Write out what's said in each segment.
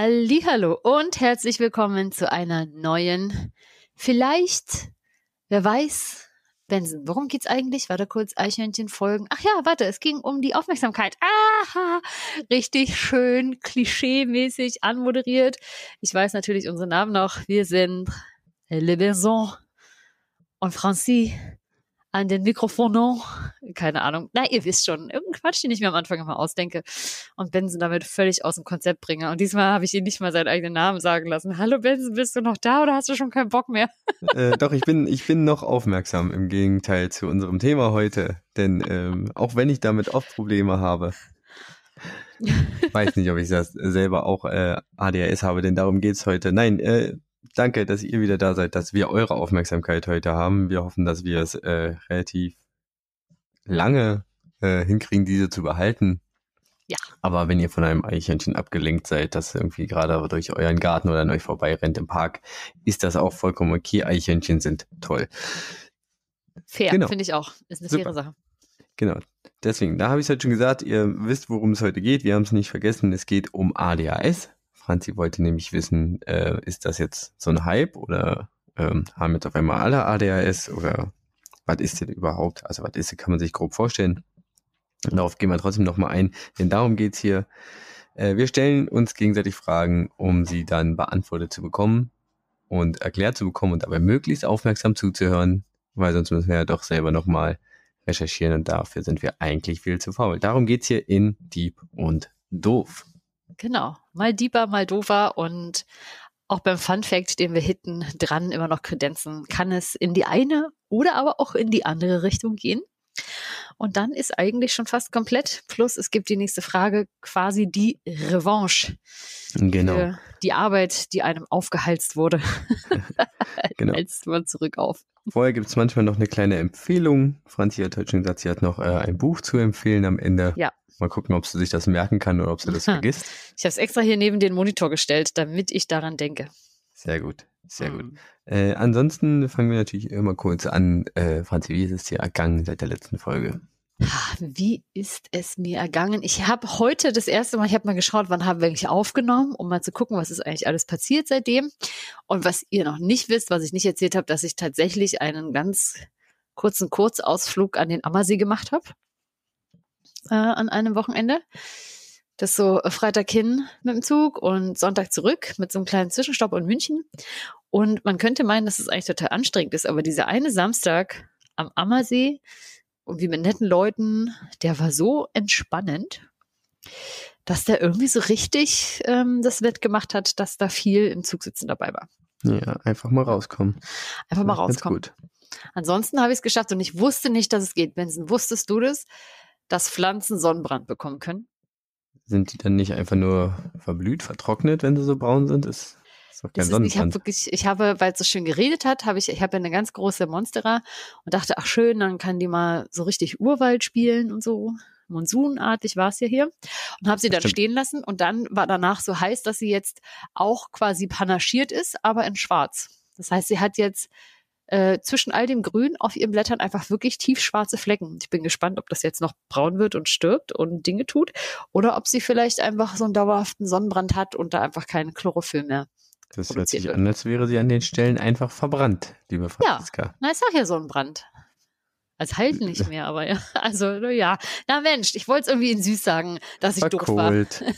Hallo und herzlich willkommen zu einer neuen, vielleicht, wer weiß, Benson, worum geht's eigentlich? Warte kurz, Eichhörnchen folgen. Ach ja, warte, es ging um die Aufmerksamkeit. Aha, richtig schön, klischee-mäßig anmoderiert. Ich weiß natürlich unsere Namen noch. Wir sind Le Benson und Francie an den Mikrofonen. Keine Ahnung. Na, ihr wisst schon, irgendein Quatsch, den ich mir am Anfang immer ausdenke und Benson damit völlig aus dem Konzept bringe. Und diesmal habe ich ihn nicht mal seinen eigenen Namen sagen lassen. Hallo Benson, bist du noch da oder hast du schon keinen Bock mehr? äh, doch, ich bin, ich bin noch aufmerksam im Gegenteil zu unserem Thema heute. Denn ähm, auch wenn ich damit oft Probleme habe, weiß nicht, ob ich das selber auch äh, ADHS habe, denn darum geht's heute. Nein, äh, danke, dass ihr wieder da seid, dass wir eure Aufmerksamkeit heute haben. Wir hoffen, dass wir es äh, relativ lange äh, hinkriegen, diese zu behalten. Ja. Aber wenn ihr von einem Eichhörnchen abgelenkt seid, das irgendwie gerade durch euren Garten oder an euch vorbeirennt im Park, ist das auch vollkommen okay. Eichhörnchen sind toll. Fair, genau. finde ich auch. Ist eine Super. faire Sache. Genau. Deswegen, da habe ich es halt schon gesagt, ihr wisst, worum es heute geht. Wir haben es nicht vergessen. Es geht um ADHS. Franzi wollte nämlich wissen, äh, ist das jetzt so ein Hype oder ähm, haben jetzt auf einmal alle ADHS oder was ist denn überhaupt? Also was ist, kann man sich grob vorstellen. Darauf gehen wir trotzdem nochmal ein, denn darum geht's hier. Äh, wir stellen uns gegenseitig Fragen, um sie dann beantwortet zu bekommen und erklärt zu bekommen und dabei möglichst aufmerksam zuzuhören, weil sonst müssen wir ja doch selber nochmal recherchieren und dafür sind wir eigentlich viel zu faul. Darum geht's hier in Dieb und Doof. Genau, mal deeper, mal doofer und auch beim Fun Fact, den wir hitten, dran immer noch kredenzen, kann es in die eine oder aber auch in die andere Richtung gehen. Und dann ist eigentlich schon fast komplett. Plus es gibt die nächste Frage, quasi die Revanche. Genau. Für die Arbeit, die einem aufgehalst wurde. genau. Hältst man zurück auf. Vorher gibt es manchmal noch eine kleine Empfehlung. Franzi hat heute schon gesagt, sie hat noch äh, ein Buch zu empfehlen am Ende. Ja. Mal gucken, ob sie sich das merken kann oder ob sie das vergisst. Ich habe es extra hier neben den Monitor gestellt, damit ich daran denke. Sehr gut, sehr mhm. gut. Äh, ansonsten fangen wir natürlich immer kurz an. Äh, Franzi, wie ist es dir ergangen seit der letzten Folge? Wie ist es mir ergangen? Ich habe heute das erste Mal, ich habe mal geschaut, wann haben wir eigentlich aufgenommen, um mal zu gucken, was ist eigentlich alles passiert seitdem. Und was ihr noch nicht wisst, was ich nicht erzählt habe, dass ich tatsächlich einen ganz kurzen Kurzausflug an den Ammersee gemacht habe äh, an einem Wochenende. Das so Freitag hin mit dem Zug und Sonntag zurück mit so einem kleinen Zwischenstopp in München. Und man könnte meinen, dass es eigentlich total anstrengend ist, aber dieser eine Samstag am Ammersee und wie mit netten Leuten, der war so entspannend, dass der irgendwie so richtig ähm, das wettgemacht hat, dass da viel im Zug sitzen dabei war. Ja, einfach mal rauskommen. Einfach mal rauskommen. Ansonsten habe ich es geschafft und ich wusste nicht, dass es geht. Benson, wusstest du das? Dass Pflanzen Sonnenbrand bekommen können. Sind die dann nicht einfach nur verblüht, vertrocknet, wenn sie so braun sind? Ist, ist doch kein ist, Sonnenbrand. Ich habe wirklich, ich habe, weil es so schön geredet hat, habe ich, ich habe eine ganz große Monstera und dachte, ach schön, dann kann die mal so richtig Urwald spielen und so. Monsunartig war es ja hier und habe sie dann stehen lassen und dann war danach so heiß, dass sie jetzt auch quasi panaschiert ist, aber in Schwarz. Das heißt, sie hat jetzt äh, zwischen all dem Grün auf ihren Blättern einfach wirklich tiefschwarze Flecken. Ich bin gespannt, ob das jetzt noch braun wird und stirbt und Dinge tut oder ob sie vielleicht einfach so einen dauerhaften Sonnenbrand hat und da einfach keinen Chlorophyll mehr. Das hört sich an, als wäre sie an den Stellen einfach verbrannt, liebe Franziska. Ja, na, ich sag ja Sonnenbrand. Als halt nicht mehr, aber ja. Also, ja. Na Mensch, ich wollte es irgendwie in süß sagen, dass ich verkohlt. doof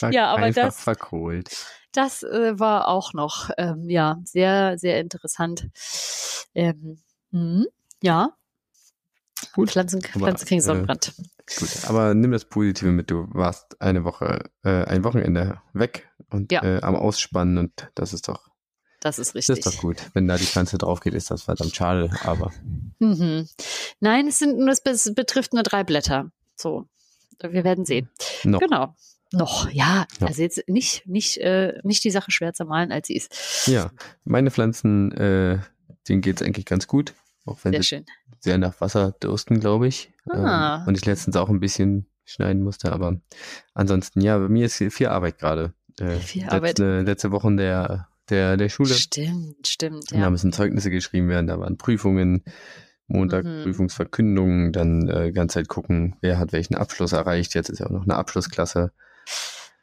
war. ja, aber einfach das. verkohlt. Das äh, war auch noch, ähm, ja, sehr, sehr interessant. Ähm, mh, ja. Gut. Pflanzen, Pflanzen kriegen äh, Sonnenbrand. Äh, gut, aber nimm das Positive mit. Du warst eine Woche, äh, ein Wochenende weg und ja. äh, am Ausspannen und das ist doch das ist richtig. Das ist doch gut. Wenn da die Pflanze drauf geht, ist das verdammt schade, aber. Mhm. Nein, es sind nur, es betrifft nur drei Blätter. So. Wir werden sehen. Noch. Genau. Noch, ja. ja. Also jetzt nicht, nicht, äh, nicht die Sache schwer zu malen, als sie ist. Ja, meine Pflanzen, äh, denen geht's eigentlich ganz gut. Auch wenn sehr sie schön. sehr nach Wasser dursten, glaube ich. Ah. Ähm, und ich letztens auch ein bisschen schneiden musste, aber ansonsten, ja, bei mir ist viel Arbeit gerade. Äh, viel letzte, Arbeit. Letzte Woche der, der, der Schule. Stimmt, stimmt. Ja. Da müssen Zeugnisse geschrieben werden, da waren Prüfungen, Montag mhm. Prüfungsverkündungen, dann äh, ganze Zeit gucken, wer hat welchen Abschluss erreicht. Jetzt ist ja auch noch eine Abschlussklasse.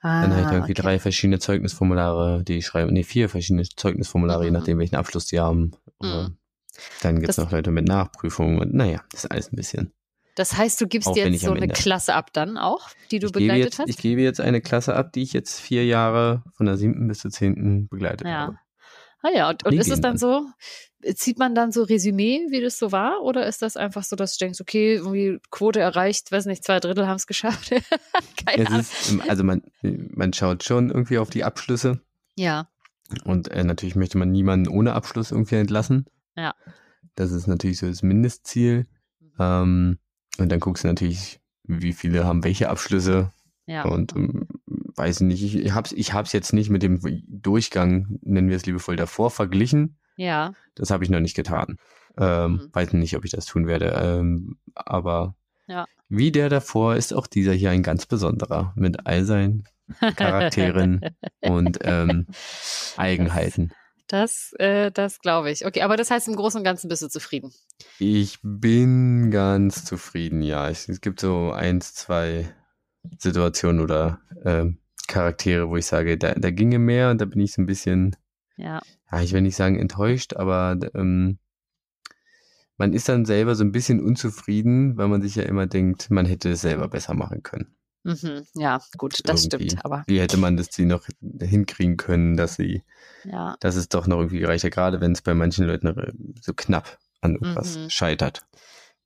Ah, dann habe ich irgendwie okay. drei verschiedene Zeugnisformulare, die ich schreibe, nee, vier verschiedene Zeugnisformulare, je Mhm. nachdem, welchen Abschluss die haben. Mhm. Dann gibt's Das- noch Leute mit Nachprüfungen und naja, das ist alles ein bisschen. Das heißt, du gibst Aufwendig jetzt so eine. Klasse ab dann auch, die du ich, begleitet jetzt, hast? ich gebe jetzt eine Klasse ab, die ich jetzt vier Jahre von der siebten bis zur zehnten begleitet Ja. habe. Ah ja, und, und ist es dann so, zieht man dann so Resümee, wie das so war? Oder ist das einfach so, dass du denkst, okay, irgendwie Quote erreicht, weiß nicht, zwei Drittel haben es geschafft? Keine Ahnung. ist, also man, man schaut schon irgendwie auf die Abschlüsse Ja, und äh, natürlich möchte man niemanden ohne Abschluss irgendwie entlassen. Ja. Das ist natürlich so das Mindestziel. Ähm, und dann guckst du natürlich, wie viele haben welche Abschlüsse ja. und ähm, weiß nicht, ich, hab's, ich hab's jetzt nicht mit dem Durchgang, nennen wir es liebevoll, davor verglichen. ja, Das habe ich noch nicht getan. Ähm, Mhm. Weiß nicht, ob ich das tun werde. Ähm, aber Ja. wie der davor ist auch dieser hier ein ganz besonderer mit all seinen Charakteren und ähm, Eigenheiten. Das, äh, das glaube ich. Okay, aber das heißt, im Großen und Ganzen bist du zufrieden. Ich bin ganz zufrieden, ja. Es, es gibt so eins, zwei Situationen oder ähm, Charaktere, wo ich sage, da, da ginge mehr und da bin ich so ein bisschen, Ja, ja, ich will nicht sagen enttäuscht, aber ähm, man ist dann selber so ein bisschen unzufrieden, weil man sich ja immer denkt, man hätte es selber besser machen können. mhm. ja, gut, das Irgendwie. stimmt. Aber Wie hätte man das die noch hinkriegen können, dass sie, ja, dass es doch noch irgendwie gereicht hat, gerade wenn es bei manchen Leuten äh, so knapp an irgendwas Mhm. scheitert.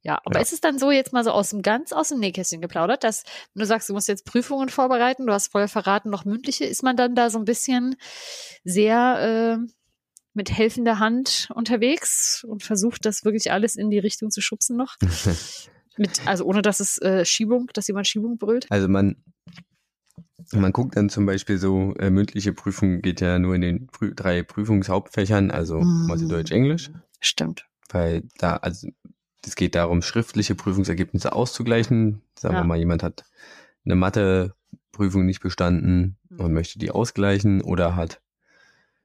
Ja. Aber Ja. ist es dann so jetzt mal so aus dem ganz aus dem Nähkästchen geplaudert, dass wenn du sagst, du musst jetzt Prüfungen vorbereiten, du hast vorher verraten, noch mündliche, ist man dann da so ein bisschen sehr äh, mit helfender Hand unterwegs und versucht, das wirklich alles in die Richtung zu schubsen noch? Mit, also ohne dass es äh, Schiebung, dass jemand Schiebung brüllt? Also man, man guckt dann zum Beispiel so, äh, mündliche Prüfung geht ja nur in den Prü drei Prüfungshauptfächern, also Mhm. Mathe, Deutsch, Englisch, Stimmt. weil da, also es geht darum, schriftliche Prüfungsergebnisse auszugleichen. Sagen Ja. wir mal, jemand hat eine Mathe-Prüfung nicht bestanden und Mhm. möchte die ausgleichen oder hat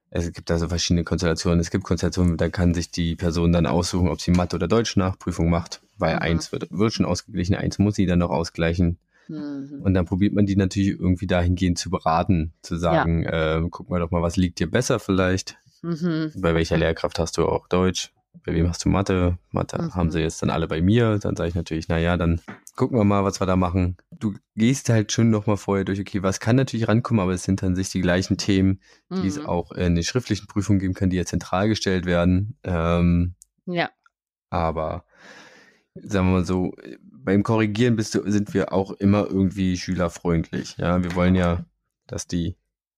es gibt also verschiedene Konstellationen. Es gibt Konstellationen, da kann sich die Person dann aussuchen, ob sie Mathe- oder Deutsch-Nachprüfung macht, weil Mhm. eins wird, wird schon ausgeglichen, eins muss sie dann noch ausgleichen. Mhm. Und dann probiert man die natürlich irgendwie dahingehend zu beraten, zu sagen, äh, guck mal doch mal, was liegt dir besser vielleicht? Mhm. Bei welcher Lehrkraft hast du auch Deutsch? Bei wem hast du Mathe? Mathe Mhm. haben sie jetzt dann alle bei mir. Dann sage ich natürlich, na ja, dann gucken wir mal, was wir da machen. Du gehst halt schon noch mal vorher durch, okay, was kann natürlich rankommen, aber es sind dann sich die gleichen Themen, die es Mhm. auch in den schriftlichen Prüfungen geben kann, die ja zentral gestellt werden. Ähm, Ja. aber sagen wir mal so, beim Korrigieren bist du, sind wir auch immer irgendwie schülerfreundlich. Ja, wir wollen ja, dass die,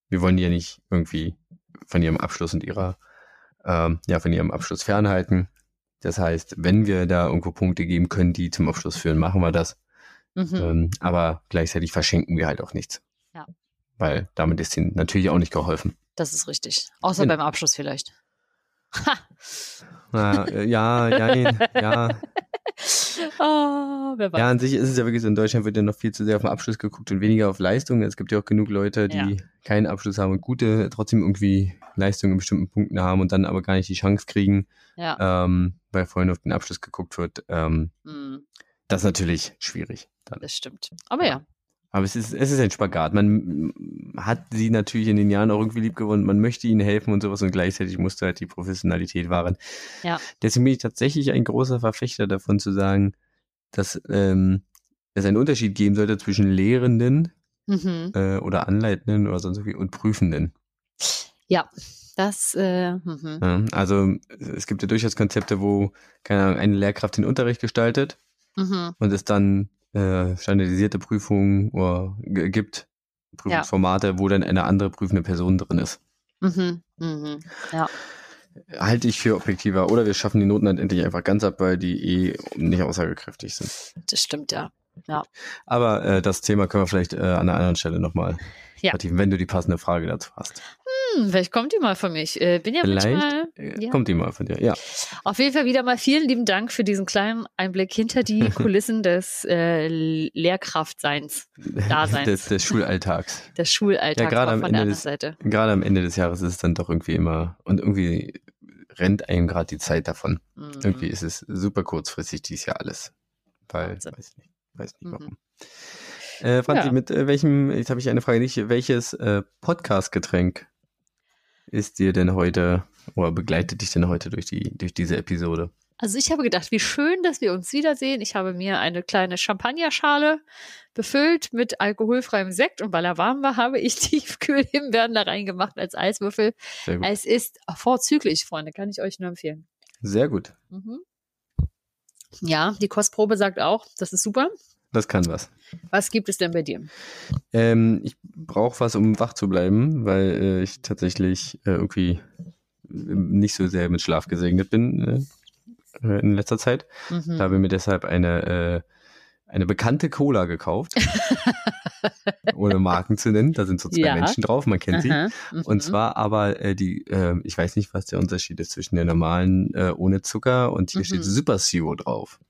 wir wollen die ja nicht irgendwie von ihrem Abschluss und ihrer, ähm, ja, von ihrem Abschluss fernhalten. Das heißt, wenn wir da irgendwo Punkte geben können, die zum Abschluss führen, machen wir das. Mhm. Ähm, aber gleichzeitig verschenken wir halt auch nichts. Ja. Weil damit ist ihnen natürlich auch nicht geholfen. Das ist richtig. Außer Genau. beim Abschluss vielleicht. Ha! Na, äh, ja, ja, ja. Oh, wer weiß. Ja, an sich ist es ja wirklich so, in Deutschland wird ja noch viel zu sehr auf den Abschluss geguckt und weniger auf Leistung. Es gibt ja auch genug Leute, die Ja. keinen Abschluss haben und gute, trotzdem irgendwie Leistungen in bestimmten Punkten haben und dann aber gar nicht die Chance kriegen, Ja. ähm, weil vorhin auf den Abschluss geguckt wird. Ähm, Mhm. das ist natürlich schwierig. Dann. Das stimmt. Aber ja. Aber es ist, es ist ein Spagat. Man hat sie natürlich in den Jahren auch irgendwie lieb gewonnen. Man möchte ihnen helfen und sowas und gleichzeitig musste halt die Professionalität wahren. Ja. Deswegen bin ich tatsächlich ein großer Verfechter davon zu sagen, dass ähm, es einen Unterschied geben sollte zwischen Lehrenden Mhm. äh, oder Anleitenden oder sonst irgendwie und Prüfenden. Ja. Das, äh, mhm. Ja, also es gibt ja durchaus Konzepte, wo keine Ahnung, eine Lehrkraft den Unterricht gestaltet Mhm. und es dann äh, standardisierte Prüfungen oder g- gibt, Prüfungsformate, wo dann eine andere prüfende Person drin ist. Mhm. Mhm. Ja. Halte ich für objektiver. Oder wir schaffen die Noten dann endlich einfach ganz ab, weil die eh nicht aussagekräftig sind. Das stimmt, ja. Aber äh, das Thema können wir vielleicht äh, an einer anderen Stelle nochmal Ja. vertiefen, wenn du die passende Frage dazu hast. Hm, vielleicht kommt die mal von mich. Äh, bin ja Vielleicht manchmal. äh, ja. kommt die mal von dir. Ja. Auf jeden Fall wieder mal vielen lieben Dank für diesen kleinen Einblick hinter die Kulissen des äh, Lehrkraftseins, Daseins. Des, des Schulalltags. des Schulalltags Ja, gerade am Ende des- Seite. Gerade am Ende des Jahres ist es dann doch irgendwie immer, und irgendwie rennt einem gerade die Zeit davon. Mhm. Irgendwie ist es super kurzfristig dieses Jahr alles. Weil, Wahnsinn. weiß nicht, weiß nicht Mhm. warum. Äh, Franzi, Ja. mit äh, welchem, jetzt habe ich eine Frage nicht, welches äh, Podcast-Getränk ist dir denn heute oder begleitet dich denn heute durch, die, durch diese Episode? Also ich habe gedacht, wie schön, dass wir uns wiedersehen. Ich habe mir eine kleine Champagnerschale befüllt mit alkoholfreiem Sekt und weil er warm war, habe ich Tiefkühlhimbeeren da reingemacht als Eiswürfel. Es ist vorzüglich, Freunde, kann ich euch nur empfehlen. Sehr gut. Mhm. Ja, die Kostprobe sagt auch, das ist super. Das kann was. Was gibt es denn bei dir? Ähm, ich brauche was, um wach zu bleiben, weil äh, ich tatsächlich äh, irgendwie nicht so sehr mit Schlaf gesegnet bin äh, in letzter Zeit. Mhm. Da habe ich mir deshalb eine, äh, eine bekannte Cola gekauft. Ohne Marken zu nennen. Da sind so zwei Ja. Menschen drauf, man kennt sie. Aha, mhm. Und zwar aber äh, die, äh, ich weiß nicht, was der Unterschied ist zwischen der normalen äh, ohne Zucker und hier Mhm. steht Super Zero drauf.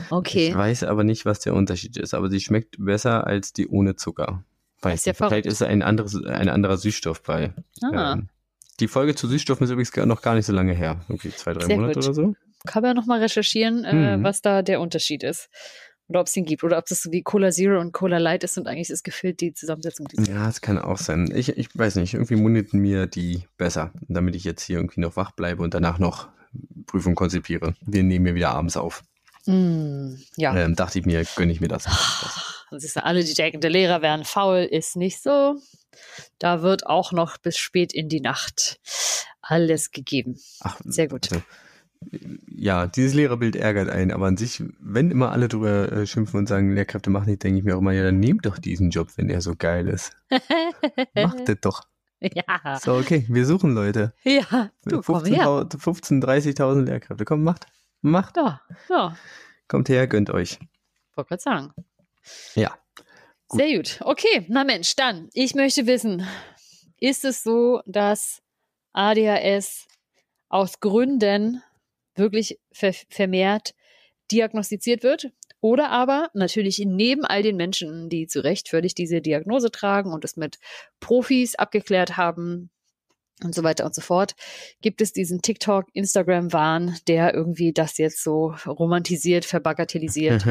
Ich Okay. weiß aber nicht, was der Unterschied ist, aber sie schmeckt besser als die ohne Zucker. Weiß Ist ja vielleicht ist da ein anderes, ein anderer Süßstoff bei. Ah, Ähm, die Folge zu Süßstoffen ist übrigens noch gar nicht so lange her. Irgendwie zwei, drei Sehr Monate gut. oder so. kann man ja nochmal recherchieren, äh, Mhm. was da der Unterschied ist. Oder ob es den gibt. Oder ob das so wie Cola Zero und Cola Light ist und eigentlich ist gefühlt die Zusammensetzung. Die Ja, das kann auch sein. Ich, ich weiß nicht, irgendwie mundet mir die besser, damit ich jetzt hier irgendwie noch wach bleibe und danach noch Prüfung konzipiere. Wir nehmen mir wieder abends auf. Mm, ja. Ähm, dachte ich mir, gönne ich mir das. das. Das ist ja alle, die denken, der Lehrer wären faul, ist nicht so. Da wird auch noch bis spät in die Nacht alles gegeben. Ach, Sehr gut. Also, ja, dieses Lehrerbild ärgert einen, aber an sich, wenn immer alle drüber äh, schimpfen und sagen, Lehrkräfte machen nicht, denke ich mir auch immer, ja, dann nehmt doch diesen Job, wenn er so geil ist. Macht das doch. ja. So, okay, wir suchen Leute. Ja, du komm her. 15.000 15 30.000 Lehrkräfte. Komm, macht. Macht. Ja, ja, Kommt her, gönnt euch. wollte gerade sagen. Ja. Gut. Sehr gut. Okay, na Mensch, dann, ich möchte wissen, ist es so, dass ADHS aus Gründen wirklich ver vermehrt diagnostiziert wird? Oder aber natürlich neben all den Menschen, die zu Recht völlig diese Diagnose tragen und es mit Profis abgeklärt haben und so weiter und so fort, gibt es diesen TikTok, Instagram-Wahn, der irgendwie das jetzt so romantisiert, verbagatellisiert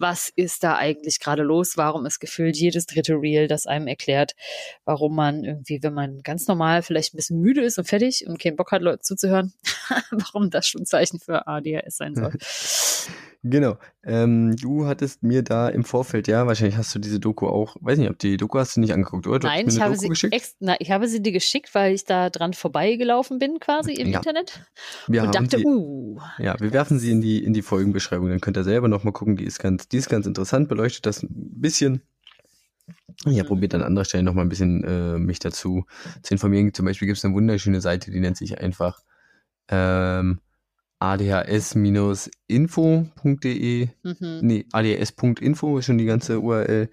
was ist da eigentlich gerade los? Warum ist gefühlt jedes dritte Reel, das einem erklärt, warum man irgendwie, wenn man ganz normal vielleicht ein bisschen müde ist und fertig und keinen Bock hat, Leute zuzuhören, warum das schon ein Zeichen für ADHS sein soll. Genau. Ähm, du hattest mir da im Vorfeld, ja, wahrscheinlich hast du diese Doku auch, weiß nicht, ob die Doku hast du nicht angeguckt, oder? Du Nein, ich habe, Doku sie geschickt. ex na, ich habe sie dir geschickt, weil ich da dran vorbeigelaufen bin quasi im Ja. Internet Wir und dachte, sie, uh, ja, wir werfen sie in die, in die Folgenbeschreibung, dann könnt ihr selber nochmal gucken, die ist ganz, die ist ganz interessant, beleuchtet das ein bisschen. Ich habe Mhm. probiert an anderer Stelle nochmal ein bisschen äh, mich dazu zu informieren. Zum Beispiel gibt es eine wunderschöne Seite, die nennt sich einfach ähm, adhs-info.de mhm. Nee, ads.info ist schon die ganze URL.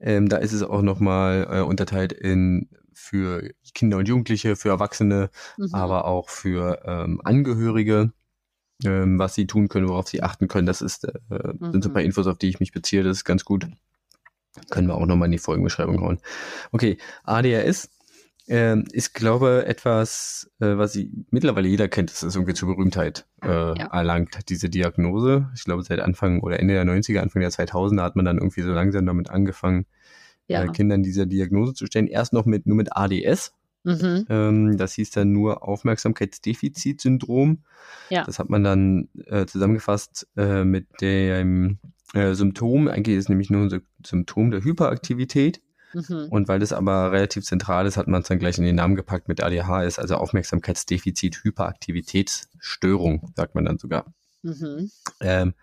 Ähm, da ist es auch nochmal äh, unterteilt in für Kinder und Jugendliche, für Erwachsene, Mhm. aber auch für ähm, Angehörige, ähm, was sie tun können, worauf sie achten können. Das ist, äh, sind so ein paar Mhm. Infos, auf die ich mich beziehe. Das ist ganz gut. Können wir auch nochmal in die Folgenbeschreibung hauen. Okay, ADHS ähm, ist, glaube etwas, äh, was sie, mittlerweile jeder kennt. Das ist irgendwie zur Berühmtheit äh, Ja. erlangt, diese Diagnose. Ich glaube, seit Anfang oder Ende der 90er, Anfang der 2000er hat man dann irgendwie so langsam damit angefangen, ja. äh, Kindern diese Diagnose zu stellen. Erst noch mit, nur mit ADS. Mhm. Ähm, das hieß dann nur Aufmerksamkeitsdefizitsyndrom. Ja. Das hat man dann äh, zusammengefasst äh, mit dem äh, Symptom. Eigentlich ist es nämlich nur ein Sy- Symptom der Hyperaktivität. Mhm. Und weil das aber relativ zentral ist, hat man es dann gleich in den Namen gepackt mit ADHS, also Aufmerksamkeitsdefizit, Hyperaktivitätsstörung, sagt man dann sogar. Mhm. Ähm,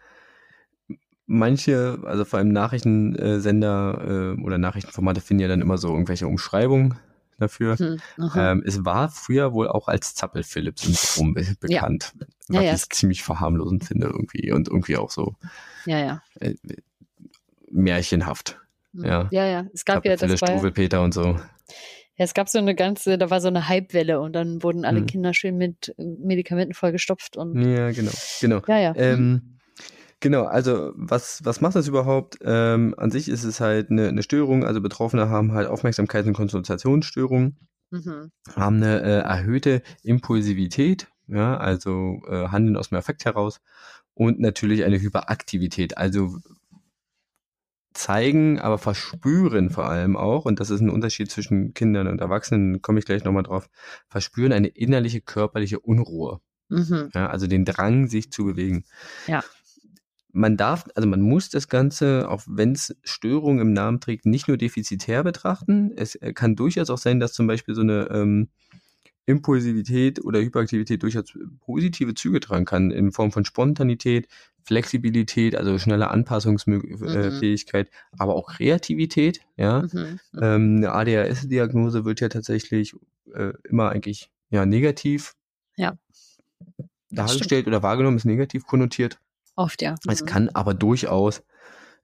manche, also vor allem Nachrichtensender äh, oder Nachrichtenformate finden ja dann immer so irgendwelche Umschreibungen dafür. Mhm. Ähm, es war früher wohl auch als Zappel-Philipp-Syndrom be bekannt. Ja, was ja. ich ziemlich verharmlosend finde irgendwie und irgendwie auch so ja, ja. äh, märchenhaft. Mhm. Ja. ja, ja. Es gab ja, Zappel-Philipp, das ja, Struwelpeter und so. Ja, es gab so eine ganze, da war so eine Hypewelle und dann wurden alle Mhm. Kinder schön mit äh, Medikamenten vollgestopft und Ja, genau. genau. ja, ja. Ähm, genau, also was, was macht das überhaupt? Ähm, an sich ist es halt eine, eine Störung, also Betroffene haben halt Aufmerksamkeits- und Konzentrationsstörungen, Mhm. haben eine äh, erhöhte Impulsivität, ja, also äh, handeln aus dem Affekt heraus und natürlich eine Hyperaktivität, also zeigen, aber verspüren vor allem auch, und das ist ein Unterschied zwischen Kindern und Erwachsenen, komme ich gleich nochmal drauf, verspüren eine innerliche körperliche Unruhe. Mhm. Ja, also den Drang, sich zu bewegen. Ja. Man darf, also man muss das Ganze, auch wenn es Störungen im Namen trägt, nicht nur defizitär betrachten. Es äh, kann durchaus auch sein, dass zum Beispiel so eine ähm, Impulsivität oder Hyperaktivität durchaus positive Züge tragen kann, in Form von Spontanität, Flexibilität, also schnelle Anpassungsfähigkeit, mhm. aber auch Kreativität. Ja, mhm. mhm. ähm, eine ADHS-Diagnose wird ja tatsächlich äh, immer eigentlich ja negativ ja. dargestellt oder wahrgenommen, ist negativ konnotiert. Oft ja. Es mhm. kann aber durchaus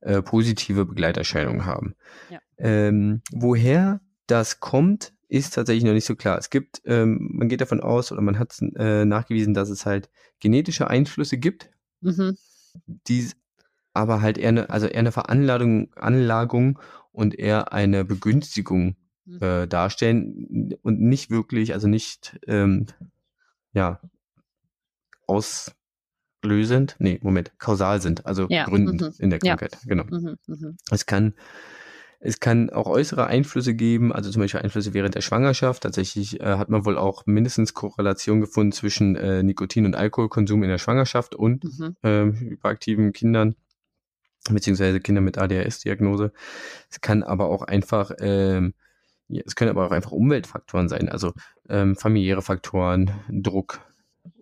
äh, positive Begleiterscheinungen haben. Ja. Ähm, woher das kommt, ist tatsächlich noch nicht so klar. Es gibt, ähm, man geht davon aus oder man hat äh, nachgewiesen, dass es halt genetische Einflüsse gibt, mhm. die aber halt eher eine, also eher eine Veranlagung Anlagung und eher eine Begünstigung mhm. äh, darstellen und nicht wirklich, also nicht ähm, ja auslösend, nee, Moment, kausal sind, also ja. gründend mhm. in der Krankheit. Ja. Genau. Mhm. Mhm. Es kann es kann auch äußere Einflüsse geben, also zum Beispiel Einflüsse während der Schwangerschaft. Tatsächlich äh, hat man wohl auch mindestens Korrelation gefunden zwischen äh, Nikotin- und Alkoholkonsum in der Schwangerschaft und mhm. äh, hyperaktiven Kindern beziehungsweise Kinder mit ADHS-Diagnose. Es kann aber auch einfach, ähm, ja, es können aber auch einfach Umweltfaktoren sein, also ähm, familiäre Faktoren, Druck,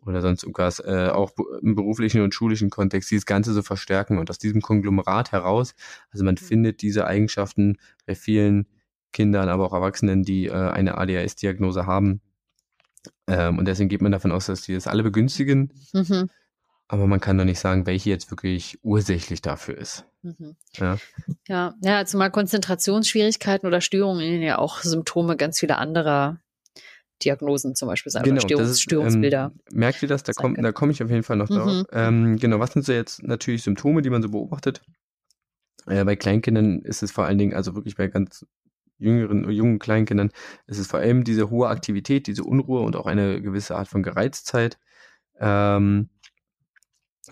oder sonst irgendwas, äh, auch im beruflichen und schulischen Kontext dieses Ganze so verstärken und aus diesem Konglomerat heraus, also man mhm. findet diese Eigenschaften bei vielen Kindern, aber auch Erwachsenen, die äh, eine ADHS-Diagnose haben. Ähm, und deswegen geht man davon aus, dass die das alle begünstigen. Mhm. Aber man kann doch nicht sagen, welche jetzt wirklich ursächlich dafür ist. Mhm. Ja. ja, ja, zumal Konzentrationsschwierigkeiten oder Störungen ja auch Symptome ganz vieler anderer Diagnosen zum Beispiel sein genau, Störungs ist, Störungsbilder. Ähm, merkt ihr das? Da komme da komm ich auf jeden Fall noch drauf. Mhm. Ähm, genau, was sind so jetzt natürlich Symptome, die man so beobachtet? Äh, bei Kleinkindern ist es vor allen Dingen, also wirklich bei ganz jüngeren, jungen Kleinkindern, ist es vor allem diese hohe Aktivität, diese Unruhe und auch eine gewisse Art von Gereiztheit. Ähm,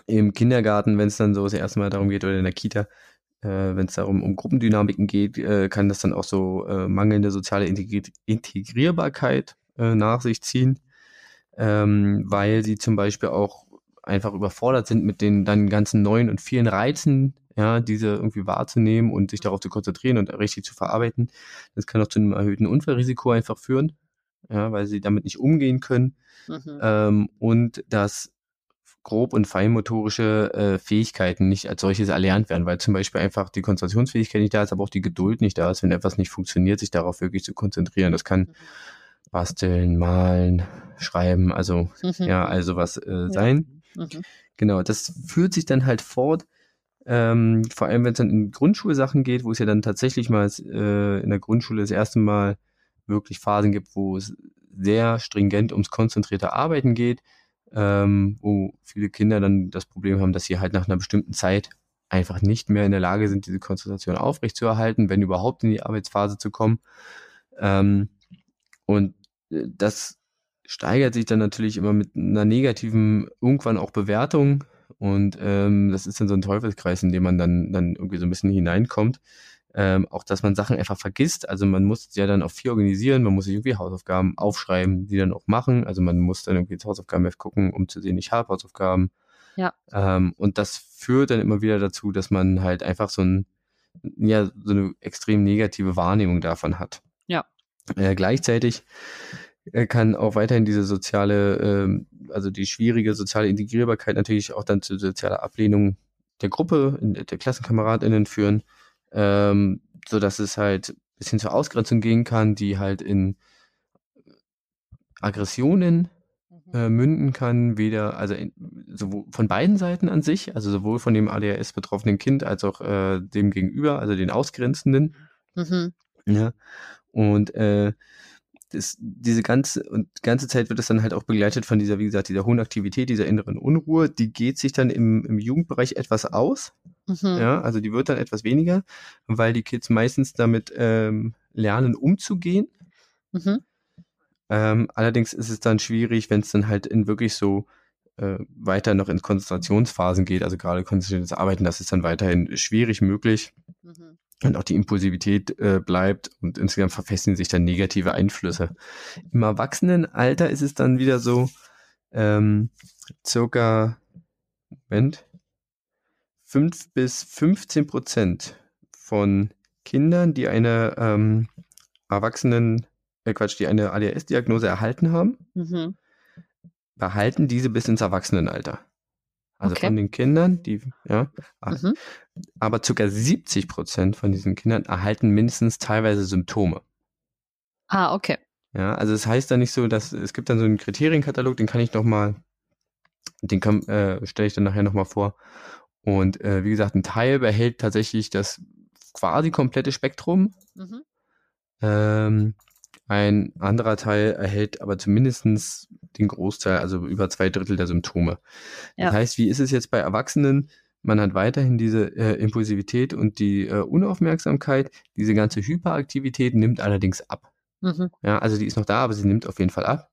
Im Kindergarten, wenn es dann so das erste Mal darum geht, oder in der Kita, äh, wenn es darum um Gruppendynamiken geht, äh, kann das dann auch so äh, mangelnde soziale Integri Integrierbarkeit äh, nach sich ziehen, ähm, weil sie zum Beispiel auch einfach überfordert sind mit den dann ganzen neuen und vielen Reizen, ja, diese irgendwie wahrzunehmen und sich darauf zu konzentrieren und richtig zu verarbeiten. Das kann auch zu einem erhöhten Unfallrisiko einfach führen, ja, weil sie damit nicht umgehen können. Mhm. Ähm, und dass grob- und feinmotorische äh, Fähigkeiten nicht als solches erlernt werden, weil zum Beispiel einfach die Konzentrationsfähigkeit nicht da ist, aber auch die Geduld nicht da ist, wenn etwas nicht funktioniert, sich darauf wirklich zu konzentrieren. Das kann mhm basteln, malen, schreiben, also mhm. ja, also was äh, sein. Ja. Mhm. Genau, das führt sich dann halt fort, ähm, vor allem wenn es dann in Grundschulsachen geht, wo es ja dann tatsächlich mal äh, in der Grundschule das erste Mal wirklich Phasen gibt, wo es sehr stringent ums konzentrierte Arbeiten geht, ähm, wo viele Kinder dann das Problem haben, dass sie halt nach einer bestimmten Zeit einfach nicht mehr in der Lage sind, diese Konzentration aufrechtzuerhalten, wenn überhaupt in die Arbeitsphase zu kommen. Ähm, und das steigert sich dann natürlich immer mit einer negativen, irgendwann auch Bewertung. Und ähm, das ist dann so ein Teufelskreis, in dem man dann, dann irgendwie so ein bisschen hineinkommt. Ähm, auch, dass man Sachen einfach vergisst. Also man muss ja dann auch viel organisieren, man muss sich irgendwie Hausaufgaben aufschreiben, die dann auch machen. Also man muss dann irgendwie Hausaufgaben gucken, um zu sehen, ich habe Hausaufgaben. Ja. Ähm, und das führt dann immer wieder dazu, dass man halt einfach so ein, ja, so eine extrem negative Wahrnehmung davon hat. Äh, gleichzeitig äh, kann auch weiterhin diese soziale, äh, also die schwierige soziale Integrierbarkeit natürlich auch dann zu sozialer Ablehnung der Gruppe, der KlassenkameradInnen führen, ähm, so dass es halt bis hin zur Ausgrenzung gehen kann, die halt in Aggressionen mhm. äh, münden kann, weder, also in, sowohl von beiden Seiten an sich, also sowohl von dem ADHS betroffenen Kind als auch äh, dem Gegenüber, also den Ausgrenzenden. Mhm. Ja. Und äh, das, diese ganze und ganze Zeit wird es dann halt auch begleitet von dieser, wie gesagt, dieser hohen Aktivität, dieser inneren Unruhe. Die geht sich dann im, im Jugendbereich etwas aus. Mhm. Ja, also die wird dann etwas weniger, weil die Kids meistens damit ähm, lernen, umzugehen. Mhm. Ähm, allerdings ist es dann schwierig, wenn es dann halt in wirklich so äh, weiter noch in Konzentrationsphasen geht, also gerade konzentriertes Arbeiten, das ist dann weiterhin schwierig möglich. Mhm. Und auch die Impulsivität äh, bleibt und insgesamt verfestigen sich dann negative Einflüsse. Im Erwachsenenalter ist es dann wieder so, ähm, circa, Moment, 5 bis 15 Prozent von Kindern, die eine ähm, Erwachsenen, äh Quatsch, die eine ADHS-Diagnose erhalten haben, mhm. behalten diese bis ins Erwachsenenalter. Also okay. von den Kindern, die, ja, mhm. aber ca. 70 Prozent von diesen Kindern erhalten mindestens teilweise Symptome. Ah, okay. Ja, also es das heißt dann nicht so, dass es gibt dann so einen Kriterienkatalog, den kann ich noch mal, den äh, stelle ich dann nachher noch mal vor. Und äh, wie gesagt, ein Teil behält tatsächlich das quasi komplette Spektrum. Mhm. Ähm, ein anderer Teil erhält aber zumindest den Großteil, also über zwei Drittel der Symptome. Ja. Das heißt, wie ist es jetzt bei Erwachsenen? Man hat weiterhin diese äh, Impulsivität und die äh, Unaufmerksamkeit. Diese ganze Hyperaktivität nimmt allerdings ab. Mhm. Ja, also die ist noch da, aber sie nimmt auf jeden Fall ab.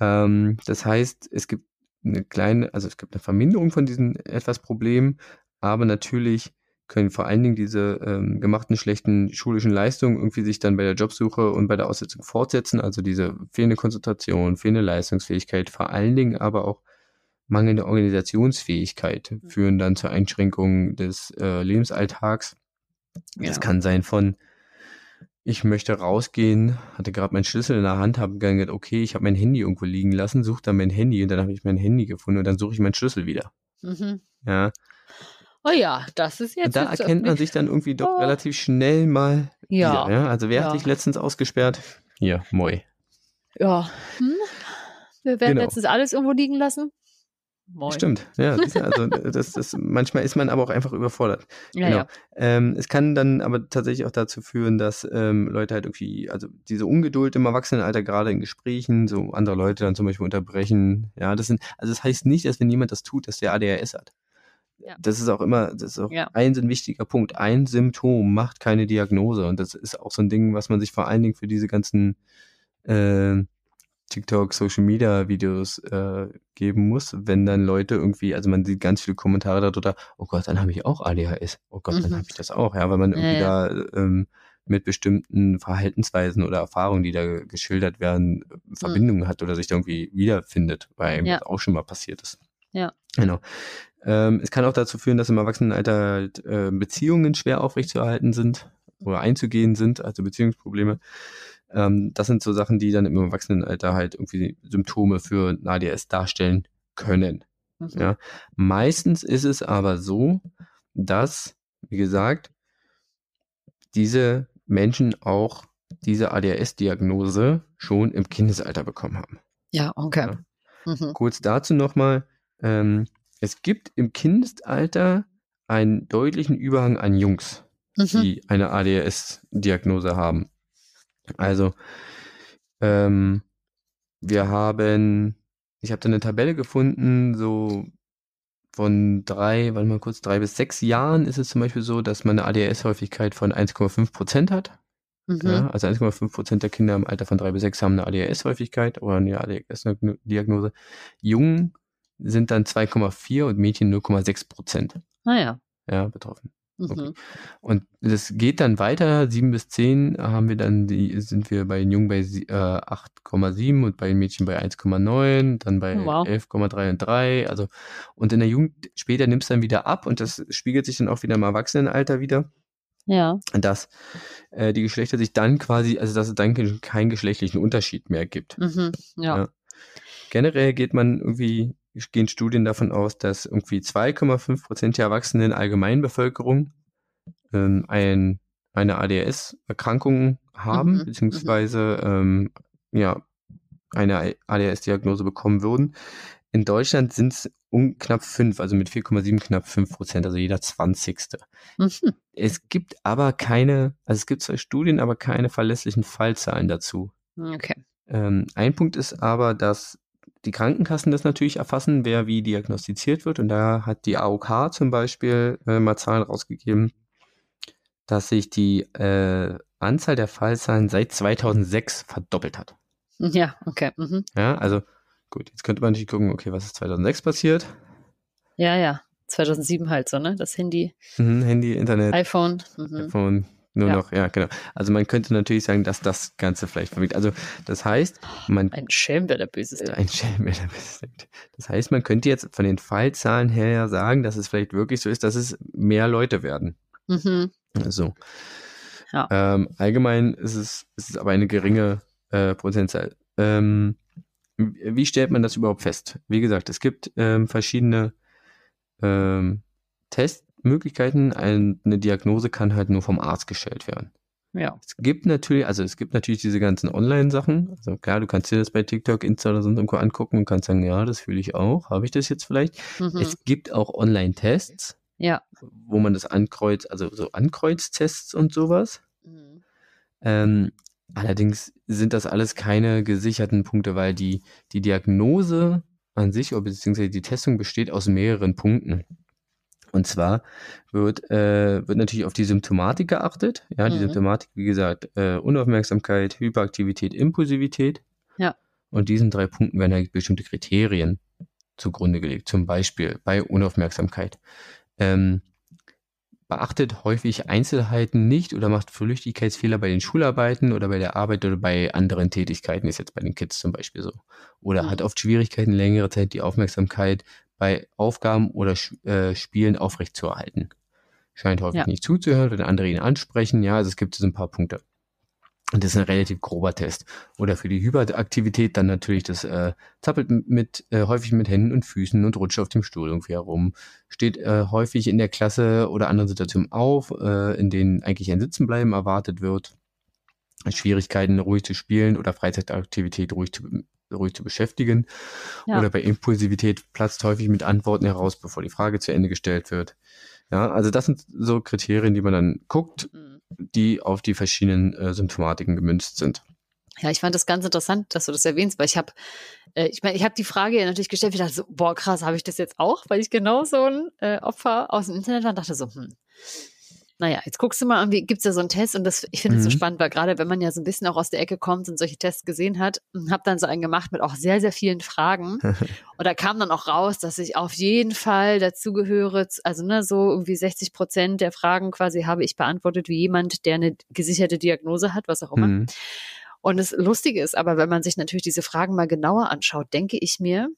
Ähm, das heißt, es gibt eine kleine, also es gibt eine Verminderung von diesen etwas Problemen, aber natürlich können vor allen Dingen diese ähm, gemachten schlechten schulischen Leistungen irgendwie sich dann bei der Jobsuche und bei der Aussetzung fortsetzen. Also diese fehlende Konzentration, fehlende Leistungsfähigkeit, vor allen Dingen aber auch mangelnde Organisationsfähigkeit mhm. führen dann zur Einschränkung des äh, Lebensalltags. Ja. Das kann sein von ich möchte rausgehen, hatte gerade meinen Schlüssel in der Hand, habe gedacht, okay, ich habe mein Handy irgendwo liegen lassen, suche dann mein Handy und dann habe ich mein Handy gefunden und dann suche ich meinen Schlüssel wieder. Mhm. Ja, Oh ja, das ist jetzt. Da erkennt man sich dann irgendwie doch oh. relativ schnell mal. Ja. Wieder, ja? Also wer ja. hat dich letztens ausgesperrt? Hier, moi. Ja. Hm? Wir werden genau. letztens alles irgendwo liegen lassen. Moin. Stimmt, ja. Also das, das, manchmal ist man aber auch einfach überfordert. Ja, genau. Ja. Ähm, es kann dann aber tatsächlich auch dazu führen, dass ähm, Leute halt irgendwie, also diese Ungeduld im Erwachsenenalter, gerade in Gesprächen, so andere Leute dann zum Beispiel unterbrechen. Ja, das sind, also das heißt nicht, dass wenn jemand das tut, dass der ADHS hat. Ja. Das ist auch immer, das ist auch ja. ein, ein wichtiger Punkt. Ein Symptom macht keine Diagnose. Und das ist auch so ein Ding, was man sich vor allen Dingen für diese ganzen äh, TikTok, Social Media Videos äh, geben muss, wenn dann Leute irgendwie, also man sieht ganz viele Kommentare darunter, oh Gott, dann habe ich auch ADHS. Oh Gott, mhm. dann habe ich das auch, ja, weil man irgendwie ja, da ähm, mit bestimmten Verhaltensweisen oder Erfahrungen, die da geschildert werden, mhm. Verbindungen mhm. hat oder sich da irgendwie wiederfindet, weil das auch schon mal passiert ist. Ja. Genau. Ähm, es kann auch dazu führen, dass im Erwachsenenalter halt, äh, Beziehungen schwer aufrechtzuerhalten sind oder einzugehen sind, also Beziehungsprobleme. Ähm, das sind so Sachen, die dann im Erwachsenenalter halt irgendwie Symptome für ein ADS darstellen können. Mhm. Ja. Meistens ist es aber so, dass, wie gesagt, diese Menschen auch diese ADHS-Diagnose schon im Kindesalter bekommen haben. Ja, okay. Ja. Mhm. Kurz dazu nochmal, ähm, es gibt im Kindesalter einen deutlichen Überhang an Jungs, mhm. die eine ADHS-Diagnose haben. Also, ähm, wir haben, ich habe da eine Tabelle gefunden, so von drei, warte mal kurz, drei bis sechs Jahren ist es zum Beispiel so, dass man eine ADHS-Häufigkeit von 1,5 Prozent hat. Mhm. Ja, also 1,5 Prozent der Kinder im Alter von drei bis sechs haben eine ADHS-Häufigkeit oder eine ADHS-Diagnose. Jungen sind dann 2,4 und Mädchen 0,6 Prozent. Ah ja. Ja, betroffen. Okay. Mhm. Und das geht dann weiter, 7 bis 10 haben wir dann, die, sind wir bei den Jungen bei äh, 8,7 und bei den Mädchen bei 1,9, dann bei oh, wow. 11,3 und 3. Also, und in der Jugend später nimmt es dann wieder ab und das spiegelt sich dann auch wieder im Erwachsenenalter wieder. Ja. Dass äh, die Geschlechter sich dann quasi, also dass es dann keinen geschlechtlichen Unterschied mehr gibt. Mhm, ja. ja. Generell geht man irgendwie gehen Studien davon aus, dass irgendwie 2,5 Prozent der Erwachsenen Allgemeinbevölkerung ähm, ein, eine ADHS-Erkrankung haben, mhm. beziehungsweise ähm, ja, eine ADHS-Diagnose bekommen würden. In Deutschland sind es um knapp fünf, also mit 4,7 knapp fünf Prozent, also jeder Zwanzigste. Mhm. Es gibt aber keine, also es gibt zwei Studien, aber keine verlässlichen Fallzahlen dazu. Okay. Ähm, ein Punkt ist aber, dass die Krankenkassen das natürlich erfassen, wer wie diagnostiziert wird. Und da hat die AOK zum Beispiel äh, mal Zahlen rausgegeben, dass sich die äh, Anzahl der Fallzahlen seit 2006 verdoppelt hat. Ja, okay. Mhm. Ja, also Gut, jetzt könnte man natürlich gucken, okay, was ist 2006 passiert? Ja, ja. 2007 halt so, ne? Das Handy. Mhm, Handy, Internet. iPhone. Mhm. iPhone, nur Ja. noch, ja, genau. Also man könnte natürlich sagen, dass das Ganze vielleicht verwickelt. Also das heißt, man Ein Schelm, wer der Böseste. Äh, Ein Schelm, wer der Beste denkt. Das heißt, man könnte jetzt von den Fallzahlen her sagen, dass es vielleicht wirklich so ist, dass es mehr Leute werden. Mhm. So. Ja. Ähm, allgemein ist es, ist es aber eine geringe äh, Prozentzahl. Ähm, wie stellt man das überhaupt fest? Wie gesagt, es gibt ähm, verschiedene ähm, Testmöglichkeiten. Ein, eine Diagnose kann halt nur vom Arzt gestellt werden. Ja. Es gibt natürlich, also es gibt natürlich diese ganzen Online-Sachen. Also klar, du kannst dir das bei TikTok, Insta oder sonst irgendwo angucken und kannst sagen, ja, das fühle ich auch. Habe ich das jetzt vielleicht? Mhm. Es gibt auch Online-Tests, Ja. wo man das ankreuzt, also so Ankreuztests und sowas. Mhm. Ähm, allerdings sind das alles keine gesicherten Punkte, weil die, die Diagnose an sich, oder beziehungsweise die Testung besteht aus mehreren Punkten. Und zwar wird, äh, wird natürlich auf die Symptomatik geachtet. Ja, die Mhm. Symptomatik, wie gesagt, äh, Unaufmerksamkeit, Hyperaktivität, Impulsivität. Ja. Und diesen drei Punkten werden halt bestimmte Kriterien zugrunde gelegt. Zum Beispiel bei Unaufmerksamkeit. Ähm, beachtet häufig Einzelheiten nicht oder macht Flüchtigkeitsfehler bei den Schularbeiten oder bei der Arbeit oder bei anderen Tätigkeiten, ist jetzt bei den Kids zum Beispiel so. Oder Mhm. hat oft Schwierigkeiten, längere Zeit die Aufmerksamkeit bei Aufgaben oder äh, Spielen aufrechtzuerhalten. Scheint häufig Ja. nicht zuzuhören, wenn andere ihn ansprechen. Ja, also es gibt so ein paar Punkte. Und das ist ein relativ grober Test. Oder für die Hyperaktivität dann natürlich das äh, zappelt mit äh, häufig mit Händen und Füßen und rutscht auf dem Stuhl irgendwie herum. Steht äh, häufig in der Klasse oder anderen Situationen auf, äh, in denen eigentlich ein Sitzenbleiben erwartet wird. Schwierigkeiten, ruhig zu spielen oder Freizeitaktivität ruhig zu, ruhig zu beschäftigen. Ja. Oder bei Impulsivität platzt häufig mit Antworten heraus, bevor die Frage zu Ende gestellt wird. Ja, also das sind so Kriterien, die man dann guckt, Mhm. die auf die verschiedenen äh, Symptomatiken gemünzt sind. Ja, ich fand das ganz interessant, dass du das erwähnst, weil ich habe, äh, ich meine, ich habe die Frage ja natürlich gestellt, ich dachte so, boah, krass, habe ich das jetzt auch, weil ich genau so ein äh, Opfer aus dem Internet war und dachte so, hm. Naja, jetzt guckst du mal wie gibt's ja so einen Test und das, ich finde es so Mhm. spannend, weil gerade wenn man ja so ein bisschen auch aus der Ecke kommt und solche Tests gesehen hat, habe dann so einen gemacht mit auch sehr, sehr vielen Fragen. Und da kam dann auch raus, dass ich auf jeden Fall dazugehöre, also ne, so irgendwie 60 Prozent der Fragen quasi habe ich beantwortet wie jemand, der eine gesicherte Diagnose hat, was auch immer. Mhm. Und das Lustige ist aber, wenn man sich natürlich diese Fragen mal genauer anschaut, denke ich mir,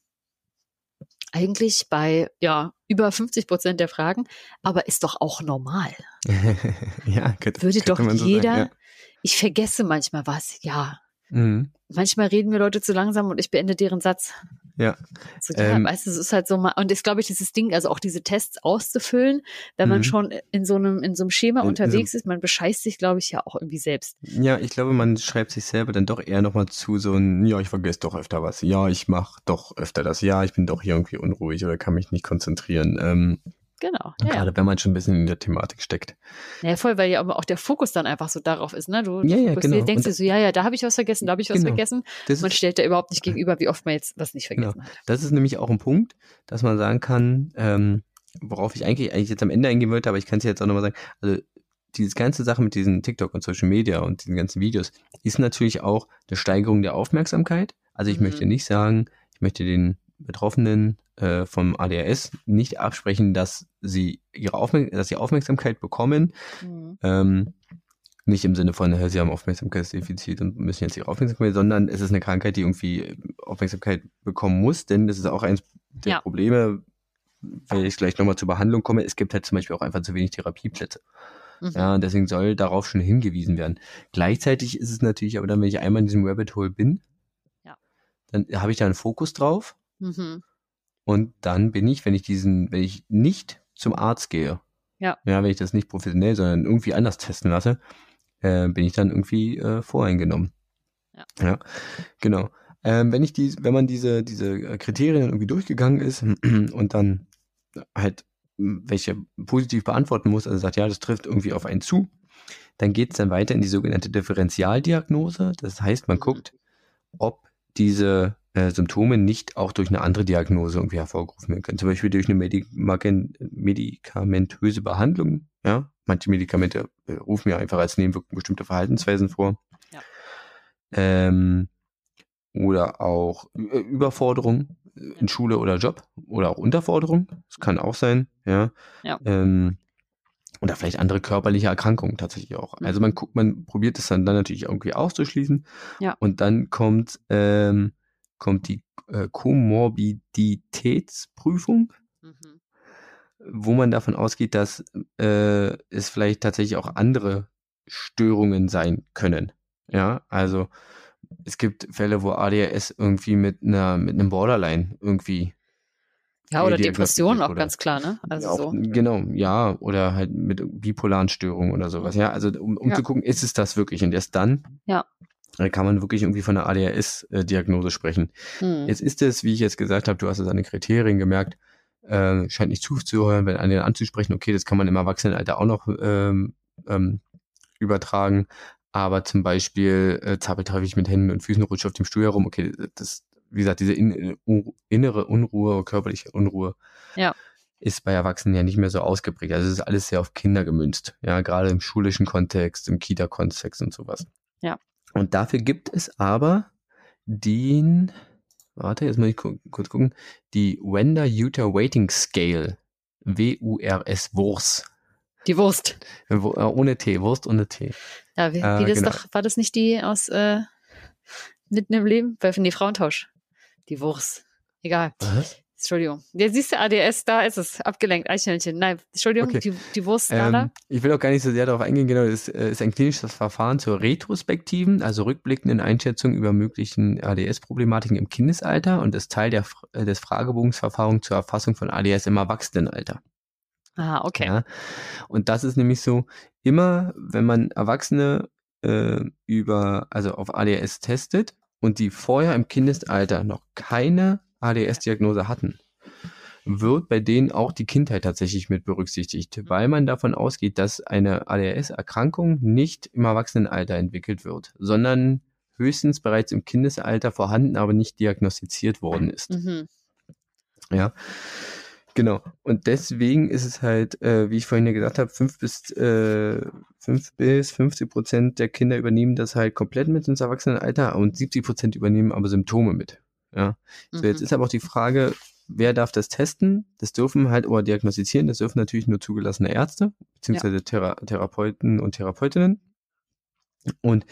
eigentlich bei ja über 50 Prozent der Fragen, aber ist doch auch normal. ja, könnte, Würde könnte doch so jeder, Sagen, ich vergesse manchmal was, ja. ja. Mhm. Manchmal reden mir Leute zu langsam und ich beende deren Satz. Ja. So, ja, Ähm, weißt du, es ist halt so mal, und ist, glaube ich, dieses Ding, also auch diese Tests auszufüllen, wenn man Mhm. schon in so einem, in so einem Schema In- in so- unterwegs ist, man bescheißt sich, glaube ich, ja auch irgendwie selbst. Ja, ich glaube, man schreibt sich selber dann doch eher nochmal zu so ein, ja, ich vergesse doch öfter was. Ja, ich mache doch öfter das. Ja, ich bin doch hier irgendwie unruhig oder kann mich nicht konzentrieren. Ähm, Genau. Ja, ja. Gerade wenn man schon ein bisschen in der Thematik steckt. Ja, voll, weil ja aber auch der Fokus dann einfach so darauf ist, ne? Du Ja, ja, genau. denkst Und- dir so, ja, ja, da habe ich was vergessen, da habe ich was Genau. vergessen. Das Man stellt da überhaupt nicht gegenüber, wie oft man jetzt was nicht Genau. vergessen hat. das ist nämlich auch ein Punkt, dass man sagen kann, ähm, worauf ich eigentlich, eigentlich jetzt am Ende eingehen wollte, aber ich kann es jetzt auch nochmal sagen, also diese ganze Sache mit diesen TikTok und Social Media und diesen ganzen Videos ist natürlich auch eine Steigerung der Aufmerksamkeit. Also ich Mhm. möchte nicht sagen, ich möchte den Betroffenen äh, vom ADHS nicht absprechen, dass sie ihre Aufmerk dass sie Aufmerksamkeit bekommen. Mhm. Ähm, nicht im Sinne von, sie haben Aufmerksamkeitsdefizit und müssen jetzt ihre Aufmerksamkeit, sondern es ist eine Krankheit, die irgendwie Aufmerksamkeit bekommen muss, denn das ist auch eins der Ja. Probleme, wenn ich gleich nochmal zur Behandlung komme. Es gibt halt zum Beispiel auch einfach zu wenig Therapieplätze. Mhm. Ja, und deswegen soll darauf schon hingewiesen werden. Gleichzeitig ist es natürlich aber dann, wenn ich einmal in diesem Rabbit Hole bin, Ja. dann habe ich da einen Fokus drauf Mhm. und dann bin ich, wenn ich diesen, wenn ich nicht zum Arzt gehe, Ja. ja, wenn ich das nicht professionell, sondern irgendwie anders testen lasse, äh, bin ich dann irgendwie äh, voreingenommen. Ja. ja genau. Ähm, wenn ich die, wenn man diese, diese äh, Kriterien irgendwie durchgegangen ist und dann halt m, welche positiv beantworten muss, also sagt, ja, das trifft irgendwie auf einen zu, dann geht es dann weiter in die sogenannte Differentialdiagnose. Das heißt, man Mhm. guckt, ob diese äh, Symptome nicht auch durch eine andere Diagnose irgendwie hervorgerufen werden können. Zum Beispiel durch eine Medimagen- medikamentöse Behandlung. Ja, manche Medikamente äh, rufen ja einfach als Nebenwirkung bestimmte Verhaltensweisen vor. Ja. Ähm, oder auch Überforderung in Schule oder Job oder auch Unterforderung. Das kann auch sein, ja. Ja. Ähm, oder vielleicht andere körperliche Erkrankungen tatsächlich auch. Mhm. Also man guckt, man probiert es dann, dann natürlich irgendwie auszuschließen. Ja. Und dann kommt, ähm, kommt die äh, Komorbiditätsprüfung, Mhm. wo man davon ausgeht, dass äh, es vielleicht tatsächlich auch andere Störungen sein können. Ja, also es gibt Fälle, wo ADHS irgendwie mit einer mit einem Borderline irgendwie Ja, oder Depressionen auch ganz klar, ne? Also auch, so. Genau, ja, oder halt mit bipolaren Störungen oder sowas. Ja, also um, um Ja. zu gucken, ist es das wirklich? Und erst dann Ja. Äh, kann man wirklich irgendwie von einer ADHS-Diagnose sprechen. Hm. Jetzt ist es, wie ich jetzt gesagt habe, du hast es an den Kriterien gemerkt, äh, scheint nicht zuzuhören, wenn den anzusprechen, okay, das kann man im Erwachsenenalter auch noch ähm, ähm, übertragen. Aber zum Beispiel äh, zappelt häufig mit Händen und Füßen, rutscht auf dem Stuhl herum. Okay, das, wie gesagt, diese in, uh, innere Unruhe, körperliche Unruhe Ja. ist bei Erwachsenen ja nicht mehr so ausgeprägt. Also es ist alles sehr auf Kinder gemünzt. Ja, gerade im schulischen Kontext, im Kita-Kontext und sowas. Ja. Und dafür gibt es aber den, warte, jetzt muss ich gu kurz gucken, die Wender Utah Waiting Scale. W-U-R-S, Wurst. Die Wurst. Äh, äh, Ohne T, Wurst ohne T. Ja, wie, Äh, wie das genau. doch, war das nicht die aus äh, Mitten im Leben? Bei nee, Frauentausch. Die Wurst. Egal. Was? Entschuldigung. Ja, siehst du, ADS, da ist es. Abgelenkt, Eichhörnchen. Nein, Entschuldigung, Okay. die, die Wurst Ähm, ich will auch gar nicht so sehr darauf eingehen, genau, das äh, ist ein klinisches Verfahren zur retrospektiven, also rückblickenden Einschätzung über möglichen ADS-Problematiken im Kindesalter und ist Teil der, äh, des Fragebogensverfahrens zur Erfassung von ADS im Erwachsenenalter. Ah, okay. Ja? Und das ist nämlich so, immer wenn man Erwachsene äh, über, also auf ADS testet und die vorher im Kindesalter noch keine ADS-Diagnose hatten, wird bei denen auch die Kindheit tatsächlich mit berücksichtigt, weil man davon ausgeht, dass eine ADHS-Erkrankung nicht im Erwachsenenalter entwickelt wird, sondern höchstens bereits im Kindesalter vorhanden, aber nicht diagnostiziert worden ist. Mhm. Ja, genau. Und deswegen ist es halt, äh, wie ich vorhin ja gesagt habe, fünf bis äh, fünf bis 50 Prozent der Kinder übernehmen das halt komplett mit ins Erwachsenenalter und 70 Prozent übernehmen aber Symptome mit. Ja. So, jetzt Mhm. ist aber auch die Frage, wer darf das testen? Das dürfen halt oder diagnostizieren, das dürfen natürlich nur zugelassene Ärzte, beziehungsweise Thera Therapeuten und Therapeutinnen. Und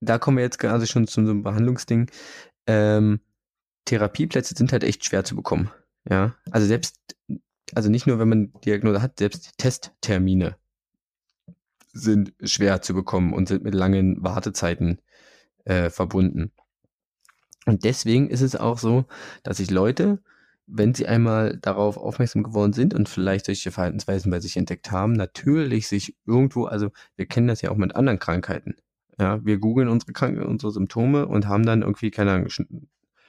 da kommen wir jetzt gerade schon zu so einem Behandlungsding. Ähm, Therapieplätze sind halt echt schwer zu bekommen. Ja, also selbst, also nicht nur, wenn man Diagnose hat, selbst Testtermine sind schwer zu bekommen und sind mit langen Wartezeiten äh, verbunden. Und deswegen ist es auch so, dass sich Leute, wenn sie einmal darauf aufmerksam geworden sind und vielleicht solche Verhaltensweisen bei sich entdeckt haben, natürlich sich irgendwo, also wir kennen das ja auch mit anderen Krankheiten. Ja, wir googeln unsere Kranken, unsere Symptome und haben dann irgendwie, keine Ahnung,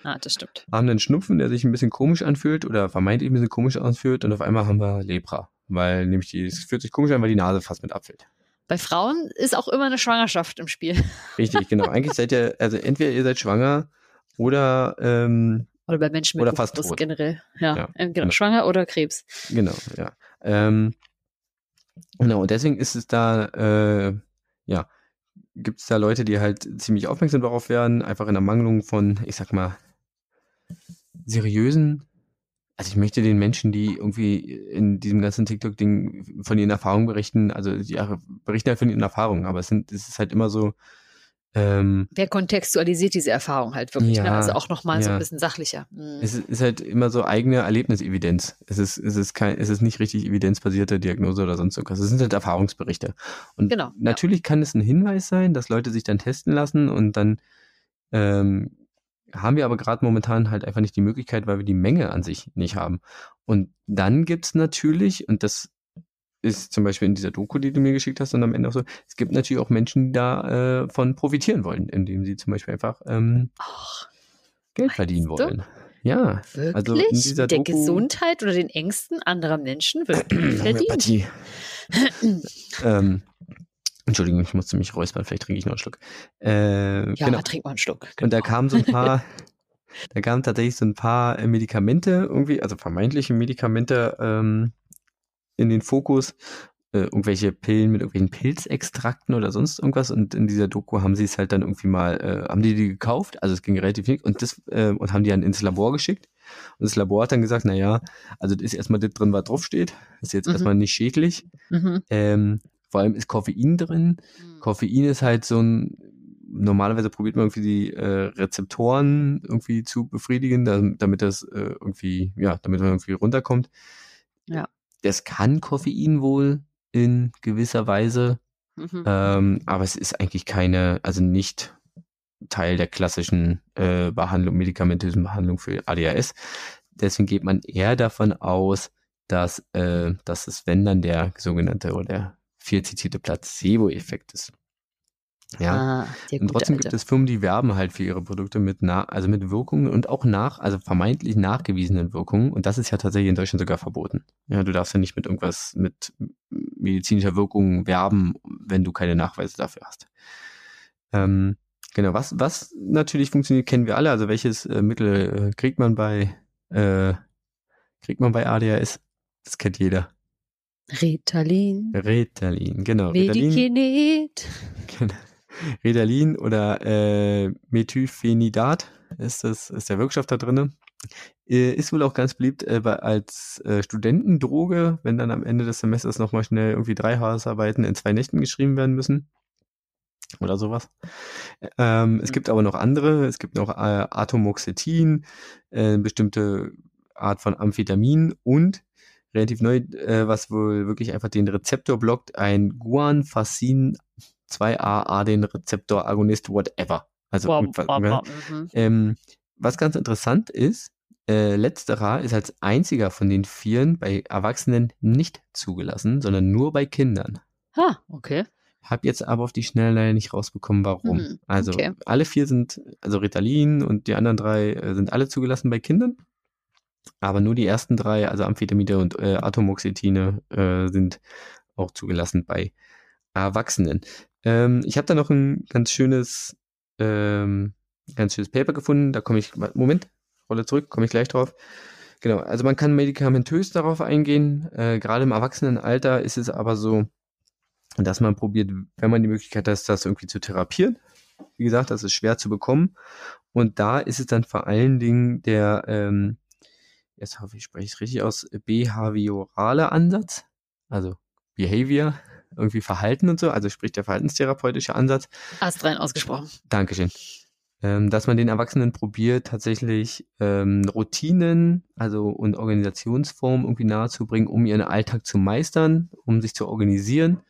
Ah, das stimmt. haben einen Schnupfen, der sich ein bisschen komisch anfühlt oder vermeintlich ein bisschen komisch anfühlt und auf einmal haben wir Lepra. Weil nämlich die, es fühlt sich komisch an, weil die Nase fast mit abfällt. Bei Frauen ist auch immer eine Schwangerschaft im Spiel. Richtig, genau. Eigentlich seid ihr, also entweder ihr seid schwanger oder, ähm, Oder bei Menschen mit Oder fast tot. generell. Ja, Ja, äh, genau. genau. Schwanger oder Krebs. genau, ja. Ähm, genau, und deswegen ist es da, äh, ja, gibt es da Leute, die halt ziemlich aufmerksam darauf werden, einfach in Ermangelung von, ich sag mal, seriösen, also ich möchte den Menschen, die irgendwie in diesem ganzen TikTok-Ding von ihren Erfahrungen berichten, also die berichten halt von ihren Erfahrungen, aber es sind, es ist halt immer so, ähm, Wer kontextualisiert diese Erfahrung halt wirklich? ne? Ja, Also auch nochmal so ja. ein bisschen sachlicher. Mhm. es ist, ist halt immer so eigene Erlebnisevidenz. Es ist, es ist kein, es ist nicht richtig evidenzbasierte Diagnose oder sonst irgendwas. Es sind halt Erfahrungsberichte. Und Genau, ja. natürlich kann es ein Hinweis sein, dass Leute sich dann testen lassen und dann ähm, haben wir aber gerade momentan halt einfach nicht die Möglichkeit, weil wir die Menge an sich nicht haben. Und dann gibt's natürlich, und das ist zum Beispiel in dieser Doku, die du mir geschickt hast, und am Ende auch so, es gibt natürlich auch Menschen, die da äh, von profitieren wollen, indem sie zum Beispiel einfach ähm, Ach, Geld verdienen du? wollen. Ja. wirklich? Also in dieser der Doku- Gesundheit oder den Ängsten anderer Menschen wird verdient. Ähm, Entschuldigung, ich musste mich räuspern, vielleicht trinke ich noch einen Schluck. Äh, Ja, genau. trink mal einen Schluck. Und da Genau. kamen so ein paar, da kamen tatsächlich so ein paar äh, Medikamente irgendwie, also vermeintliche Medikamente ähm, in den Fokus, äh, irgendwelche Pillen mit irgendwelchen Pilzextrakten oder sonst irgendwas und in dieser Doku haben sie es halt dann irgendwie mal, äh, haben die die gekauft, also es ging relativ viel und das äh, und haben die dann ins Labor geschickt und das Labor hat dann gesagt, naja, also das ist erstmal das drin, was draufsteht, ist jetzt mhm. erstmal nicht schädlich, mhm. ähm, vor allem ist Koffein drin, mhm. Koffein ist halt so ein normalerweise probiert man irgendwie die äh, Rezeptoren irgendwie zu befriedigen, damit das äh, irgendwie, ja, damit man irgendwie runterkommt. Ja. Das kann Koffein wohl in gewisser Weise, mhm. ähm, aber es ist eigentlich keine, also nicht Teil der klassischen äh, Behandlung, medikamentösen Behandlung für ADHS. Deswegen geht man eher davon aus, dass, äh, dass es, wenn dann der sogenannte oder der viel zitierte Placebo-Effekt ist. Ja. Ah, und trotzdem gibt es Firmen, die werben halt für ihre Produkte mit nach, also mit Wirkungen und auch nach, also vermeintlich nachgewiesenen Wirkungen. Und das ist ja tatsächlich in Deutschland sogar verboten. Ja, du darfst ja nicht mit irgendwas mit medizinischer Wirkung werben, wenn du keine Nachweise dafür hast. Ähm, genau, was, was natürlich funktioniert, kennen wir alle. Also welches äh, Mittel äh, kriegt man bei, äh, kriegt man bei ADHS? Das kennt jeder. Ritalin. Ritalin, genau. Medikinet. Genau. Redalin oder äh, Methylphenidat ist das ist der Wirkstoff da drinne. Äh, ist wohl auch ganz beliebt äh, als äh, Studentendroge, wenn dann am Ende des Semesters nochmal schnell irgendwie drei Hausarbeiten in zwei Nächten geschrieben werden müssen. Oder sowas. Ähm, es gibt aber noch andere. Es gibt noch äh, Atomoxetin, äh, bestimmte Art von Amphetamin und relativ neu, äh, was wohl wirklich einfach den Rezeptor blockt, ein Guanfacin 2A, den Rezeptor, Agonist, whatever. Also wow, wow, wow, mhm. ähm, was ganz interessant ist, äh, letzterer ist als einziger von den vieren bei Erwachsenen nicht zugelassen, sondern nur bei Kindern. Ha, okay. Hab jetzt aber auf die Schnelle nicht rausbekommen, warum. Mhm, also okay. alle vier sind, also Ritalin und die anderen drei äh, sind alle zugelassen bei Kindern. Aber nur die ersten drei, also Amphetamide und äh, Atomoxetine, äh, sind auch zugelassen bei Erwachsenen. Ähm, ich habe da noch ein ganz schönes, ähm, ganz schönes Paper gefunden. Da komme ich, Moment, rolle zurück, komme ich gleich drauf. Genau, also man kann medikamentös darauf eingehen. Äh, Gerade im Erwachsenenalter ist es aber so, dass man probiert, wenn man die Möglichkeit hat, das irgendwie zu therapieren. Wie gesagt, das ist schwer zu bekommen. Und da ist es dann vor allen Dingen der, ähm, jetzt hoffe ich, spreche ich es richtig aus, behaviorale Ansatz, also Behavior, irgendwie Verhalten und so, also sprich der verhaltenstherapeutische Ansatz. Astrein ausgesprochen. Dankeschön. Ähm, dass man den Erwachsenen probiert, tatsächlich ähm, Routinen, also und Organisationsformen irgendwie nahezubringen, um ihren Alltag zu meistern, um sich zu organisieren,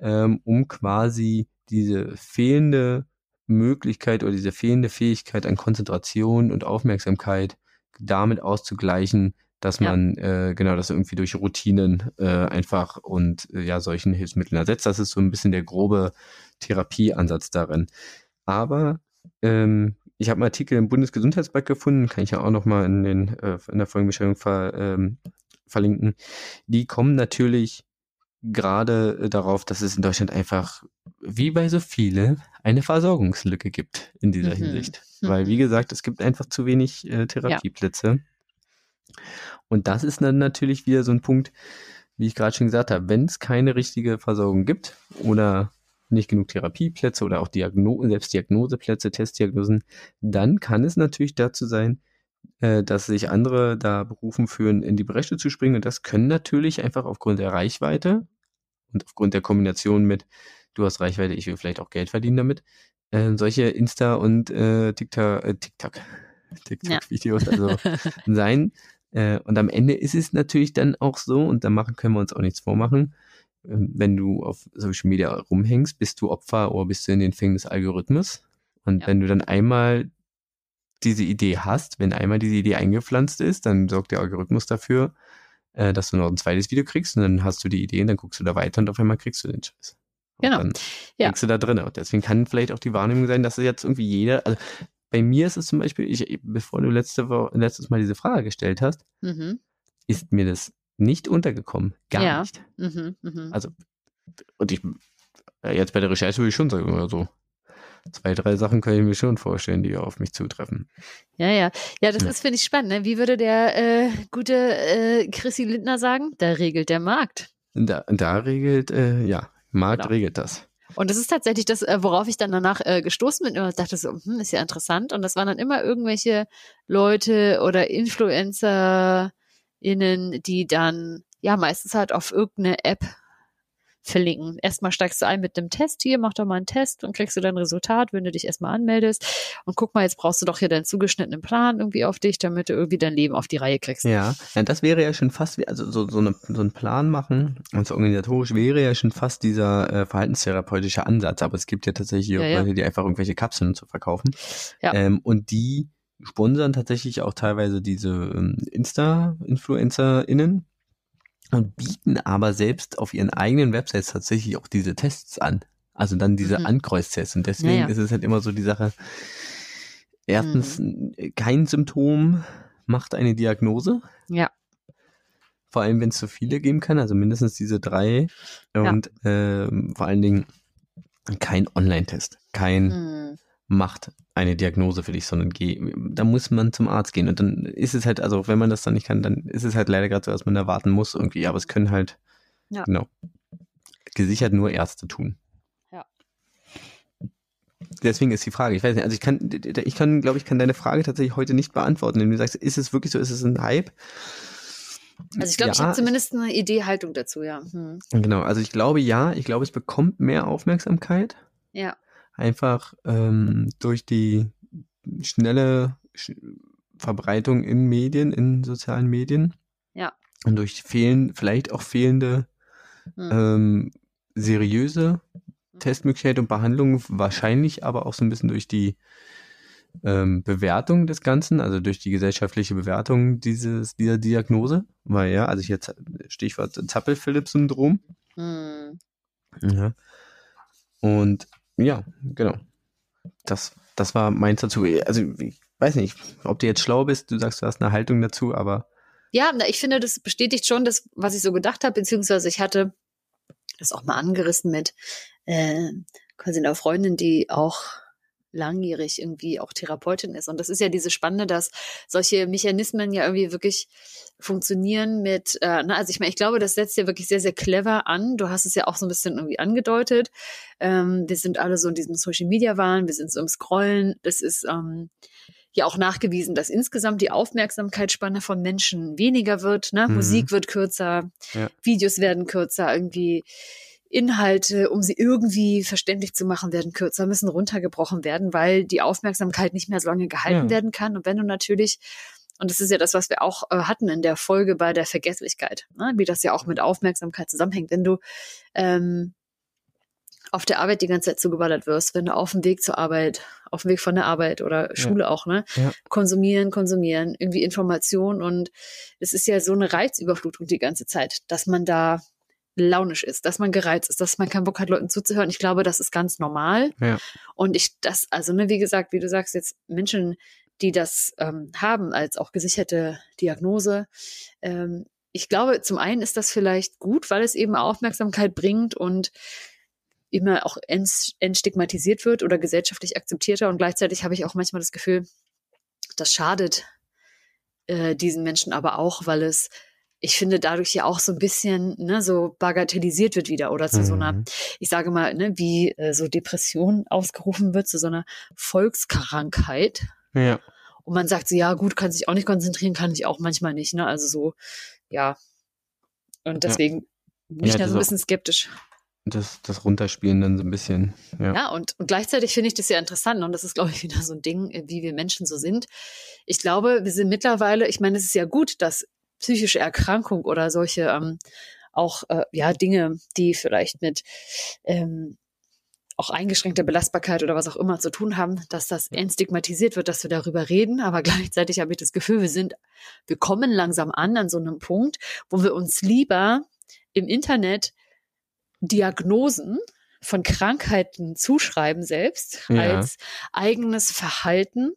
ähm, um quasi diese fehlende Möglichkeit oder diese fehlende Fähigkeit an Konzentration und Aufmerksamkeit damit auszugleichen, dass ja. man äh, genau das irgendwie durch Routinen äh, einfach und äh, ja solchen Hilfsmitteln ersetzt. Das ist so ein bisschen der grobe Therapieansatz darin. Aber ähm, ich habe einen Artikel im Bundesgesundheitsblatt gefunden, kann ich ja auch nochmal in, den, äh, in der Folgenbeschreibung ver, ähm, verlinken. Die kommen natürlich gerade darauf, dass es in Deutschland einfach, wie bei so viele, eine Versorgungslücke gibt in dieser mhm. Hinsicht. Mhm. Weil, wie gesagt, es gibt einfach zu wenig äh, Therapieplätze. Ja. Und das ist dann natürlich wieder so ein Punkt, wie ich gerade schon gesagt habe, wenn es keine richtige Versorgung gibt oder nicht genug Therapieplätze oder auch Diagno Selbstdiagnoseplätze, Testdiagnosen, dann kann es natürlich dazu sein, äh, dass sich andere da berufen fühlen, in die Bresche zu springen. Und das können natürlich einfach aufgrund der Reichweite und aufgrund der Kombination mit, du hast Reichweite, ich will vielleicht auch Geld verdienen damit, äh, solche Insta- und äh, TikTok, äh, TikTok, TikTok-Videos ja. also sein, äh, und am Ende ist es natürlich dann auch so, und da machen, können wir uns auch nichts vormachen, ähm, wenn du auf Social Media rumhängst, bist du Opfer oder bist du in den Fängen des Algorithmus. Und ja. wenn du dann einmal diese Idee hast, wenn einmal diese Idee eingepflanzt ist, dann sorgt der Algorithmus dafür, äh, dass du noch ein zweites Video kriegst und dann hast du die Idee und dann guckst du da weiter und auf einmal kriegst du den Scheiß. Und genau. Dann ja. du da drin. Und deswegen kann vielleicht auch die Wahrnehmung sein, dass jetzt irgendwie jeder, also bei mir ist es zum Beispiel, ich, bevor du letzte Woche, letztes Mal diese Frage gestellt hast, mhm. ist mir das nicht untergekommen. Gar ja. nicht. Mhm, mh. Also, und ich, jetzt bei der Recherche würde ich schon sagen, oder so. Zwei, drei Sachen kann ich mir schon vorstellen, die auf mich zutreffen. Ja, ja. Ja, das ja. ist, finde ich, spannend. Ne? Wie würde der äh, gute äh, Chrissy Lindner sagen? Da regelt der Markt. Da, da regelt, äh, ja, Markt Genau. regelt das. Und das ist tatsächlich das, äh, worauf ich dann danach äh, gestoßen bin und dachte so, hm, ist ja interessant. Und das waren dann immer irgendwelche Leute oder InfluencerInnen, die dann ja meistens halt auf irgendeine App verlinken. Erstmal steigst du ein mit einem Test hier, mach doch mal einen Test und kriegst du dein Resultat, wenn du dich erstmal anmeldest. Und guck mal, jetzt brauchst du doch hier deinen zugeschnittenen Plan irgendwie auf dich, damit du irgendwie dein Leben auf die Reihe kriegst. Ja, ja das wäre ja schon fast, wie- also so, so, eine, so einen Plan machen, und so organisatorisch wäre ja schon fast dieser äh, verhaltenstherapeutische Ansatz, aber es gibt ja tatsächlich Ja, ja. Leute, die einfach irgendwelche Kapseln zu verkaufen. Ja. Ähm, und die sponsern tatsächlich auch teilweise diese ähm, Insta-InfluencerInnen und bieten aber selbst auf ihren eigenen Websites tatsächlich auch diese Tests an. Also dann diese Mhm. Ankreuztests. Und deswegen Ja, ja. ist es halt immer so die Sache, erstens, kein Symptom macht eine Diagnose. Ja. Vor allem, wenn es so viele geben kann, also mindestens diese drei. Und ähm, vor allen Dingen kein Online-Test. Kein Hm. Macht eine Diagnose für dich, sondern geh, da muss man zum Arzt gehen. Und dann ist es halt, also wenn man das dann nicht kann, dann ist es halt leider gerade so, dass man da warten muss irgendwie. Aber es können halt, Ja. genau, gesichert nur Ärzte tun. Ja. Deswegen ist die Frage, ich weiß nicht, also ich kann, ich kann, glaube ich, kann deine Frage tatsächlich heute nicht beantworten, wenn du sagst, ist es wirklich so, ist es ein Hype? Also ich glaube, ich Ja, habe zumindest eine Idee, Haltung dazu, ja. Hm. Genau, also ich glaube ja, ich glaube, es bekommt mehr Aufmerksamkeit. Ja. Einfach ähm, durch die schnelle Sch Verbreitung in Medien, in sozialen Medien. Ja. Und durch fehlen, vielleicht auch fehlende Hm. ähm, seriöse Testmöglichkeiten und Behandlungen, wahrscheinlich aber auch so ein bisschen durch die ähm, Bewertung des Ganzen, also durch die gesellschaftliche Bewertung dieses, dieser Diagnose. Weil ja, also jetzt Stichwort Zappel-Philipp-Syndrom. Hm. Ja. Und ja, genau. Das, das war meins dazu. Also, ich weiß nicht, ob du jetzt schlau bist, du sagst, du hast eine Haltung dazu, aber Ja, ich finde, das bestätigt schon das, was ich so gedacht habe, beziehungsweise ich hatte das auch mal angerissen mit äh, quasi einer Freundin, die auch langjährig irgendwie auch Therapeutin ist. Und das ist ja diese Spannende, dass solche Mechanismen ja irgendwie wirklich funktionieren mit, äh, na, also ich meine, ich glaube, das setzt ja wirklich sehr, sehr clever an. Du hast es ja auch so ein bisschen irgendwie angedeutet. Ähm, wir sind alle so in diesem Social Media Wahn, wir sind so im Scrollen. Das ist ähm, ja auch nachgewiesen, dass insgesamt die Aufmerksamkeitsspanne von Menschen weniger wird. Ne? Mhm. Musik wird kürzer, Ja. Videos werden kürzer, irgendwie Inhalte, um sie irgendwie verständlich zu machen, werden kürzer, müssen runtergebrochen werden, weil die Aufmerksamkeit nicht mehr so lange gehalten Ja. werden kann. Und wenn du natürlich, und das ist ja das, was wir auch äh, hatten in der Folge bei der Vergesslichkeit, ne? wie das ja auch mit Aufmerksamkeit zusammenhängt, wenn du ähm, auf der Arbeit die ganze Zeit zugeballert wirst, wenn du auf dem Weg zur Arbeit, auf dem Weg von der Arbeit oder Schule auch, ne? Ja. Konsumieren, konsumieren, irgendwie Information und es ist ja so eine Reizüberflutung die ganze Zeit, dass man da launisch ist, dass man gereizt ist, dass man keinen Bock hat, Leuten zuzuhören. Ich glaube, das ist ganz normal. Ja. Und ich, das, also, ne, wie gesagt, wie du sagst, jetzt Menschen, die das ähm, haben als auch gesicherte Diagnose, ähm, ich glaube, zum einen ist das vielleicht gut, weil es eben Aufmerksamkeit bringt und immer auch ents- entstigmatisiert wird oder gesellschaftlich akzeptierter. Und gleichzeitig habe ich auch manchmal das Gefühl, das schadet äh, diesen Menschen aber auch, weil es, ich finde, dadurch ja auch so ein bisschen ne, so bagatellisiert wird wieder oder zu so einer, Mhm. ich sage mal, ne, wie äh, so Depression ausgerufen wird, zu so einer Volkskrankheit. ja. Und man sagt so, ja gut, kann sich auch nicht konzentrieren, kann ich auch manchmal nicht. Ne? Also so, ja. Und deswegen bin ich Ja, da so ein bisschen skeptisch. Das, das Runterspielen dann so ein bisschen. Ja. Ja, und, und gleichzeitig finde ich das ja interessant und das ist, glaube ich, wieder so ein Ding, äh, wie wir Menschen so sind. Ich glaube, wir sind mittlerweile, ich meine, es ist ja gut, dass psychische Erkrankung oder solche ähm, auch äh, ja Dinge, die vielleicht mit ähm, auch eingeschränkter Belastbarkeit oder was auch immer zu tun haben, dass das entstigmatisiert wird, dass wir darüber reden. Aber gleichzeitig habe ich das Gefühl, wir sind, wir kommen langsam an an so einem Punkt, wo wir uns lieber im Internet Diagnosen von Krankheiten zuschreiben selbst Ja. als eigenes Verhalten,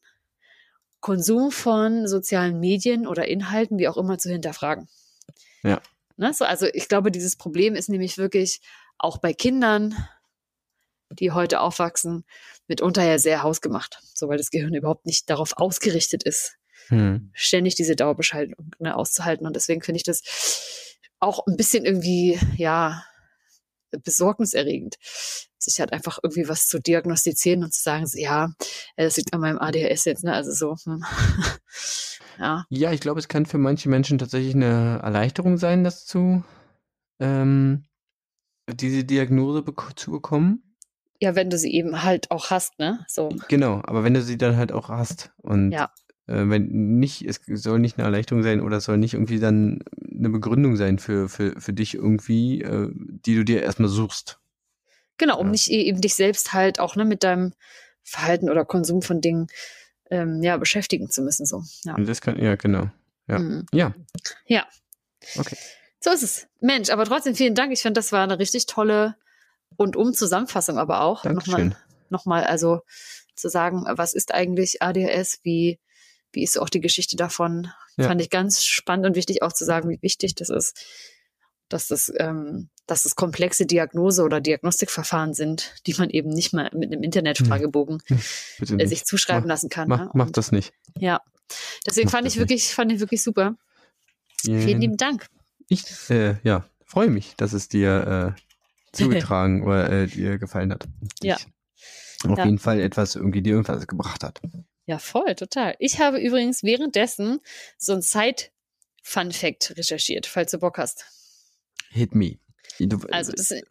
Konsum von sozialen Medien oder Inhalten, wie auch immer, zu hinterfragen. Ja. Ne? So, also ich glaube, dieses Problem ist nämlich wirklich auch bei Kindern, die heute aufwachsen, mitunter ja sehr hausgemacht, so weil das Gehirn überhaupt nicht darauf ausgerichtet ist, Hm. ständig diese Dauerbeschallung ne, auszuhalten. Und deswegen finde ich das auch ein bisschen irgendwie, ja, besorgniserregend, sich halt einfach irgendwie was zu diagnostizieren und zu sagen, ja, äh, das liegt an meinem ADHS jetzt, ne? Also so, hm. ja. Ja, ich glaube, es kann für manche Menschen tatsächlich eine Erleichterung sein, das zu, ähm, diese Diagnose bek- zu bekommen. Ja, wenn du sie eben halt auch hast, ne? So. Genau, aber wenn du sie dann halt auch hast und Ja. Äh, wenn nicht, es soll nicht eine Erleichterung sein oder es soll nicht irgendwie dann eine Begründung sein für, für, für dich irgendwie, äh, die du dir erstmal suchst. Genau, um Ja. nicht e- eben dich selbst halt auch ne, mit deinem Verhalten oder Konsum von Dingen ähm, ja, beschäftigen zu müssen. So. Ja. Und das kann, ja, genau. Ja. Mhm. Ja. Ja. Okay. So ist es. Mensch, aber trotzdem vielen Dank. Ich finde, das war eine richtig tolle und um Zusammenfassung aber auch. Dankeschön. Nochmal, nochmal, also zu sagen, was ist eigentlich ADHS, wie, wie ist auch die Geschichte davon, Ja. fand ich ganz spannend und wichtig auch zu sagen, wie wichtig das ist, dass das, ähm, dass es komplexe Diagnose- oder Diagnostikverfahren sind, die man eben nicht mal mit einem Internetfragebogen Bitte äh, nicht. sich zuschreiben Mach- lassen kann. Mach, ne? Und das nicht. Ja. Deswegen mach fand das ich wirklich, fand ich wirklich super. Vielen lieben Dank. Ich, äh, ja, freue mich, dass es dir äh, zugetragen oder äh, dir gefallen hat. Ja. Ich auf Ja. jeden Fall etwas irgendwie dir irgendwas gebracht hat. Ja, voll, total. Ich habe übrigens währenddessen so ein Side-Fun-Fact recherchiert, falls du Bock hast. Hit me. Du, Also, das ist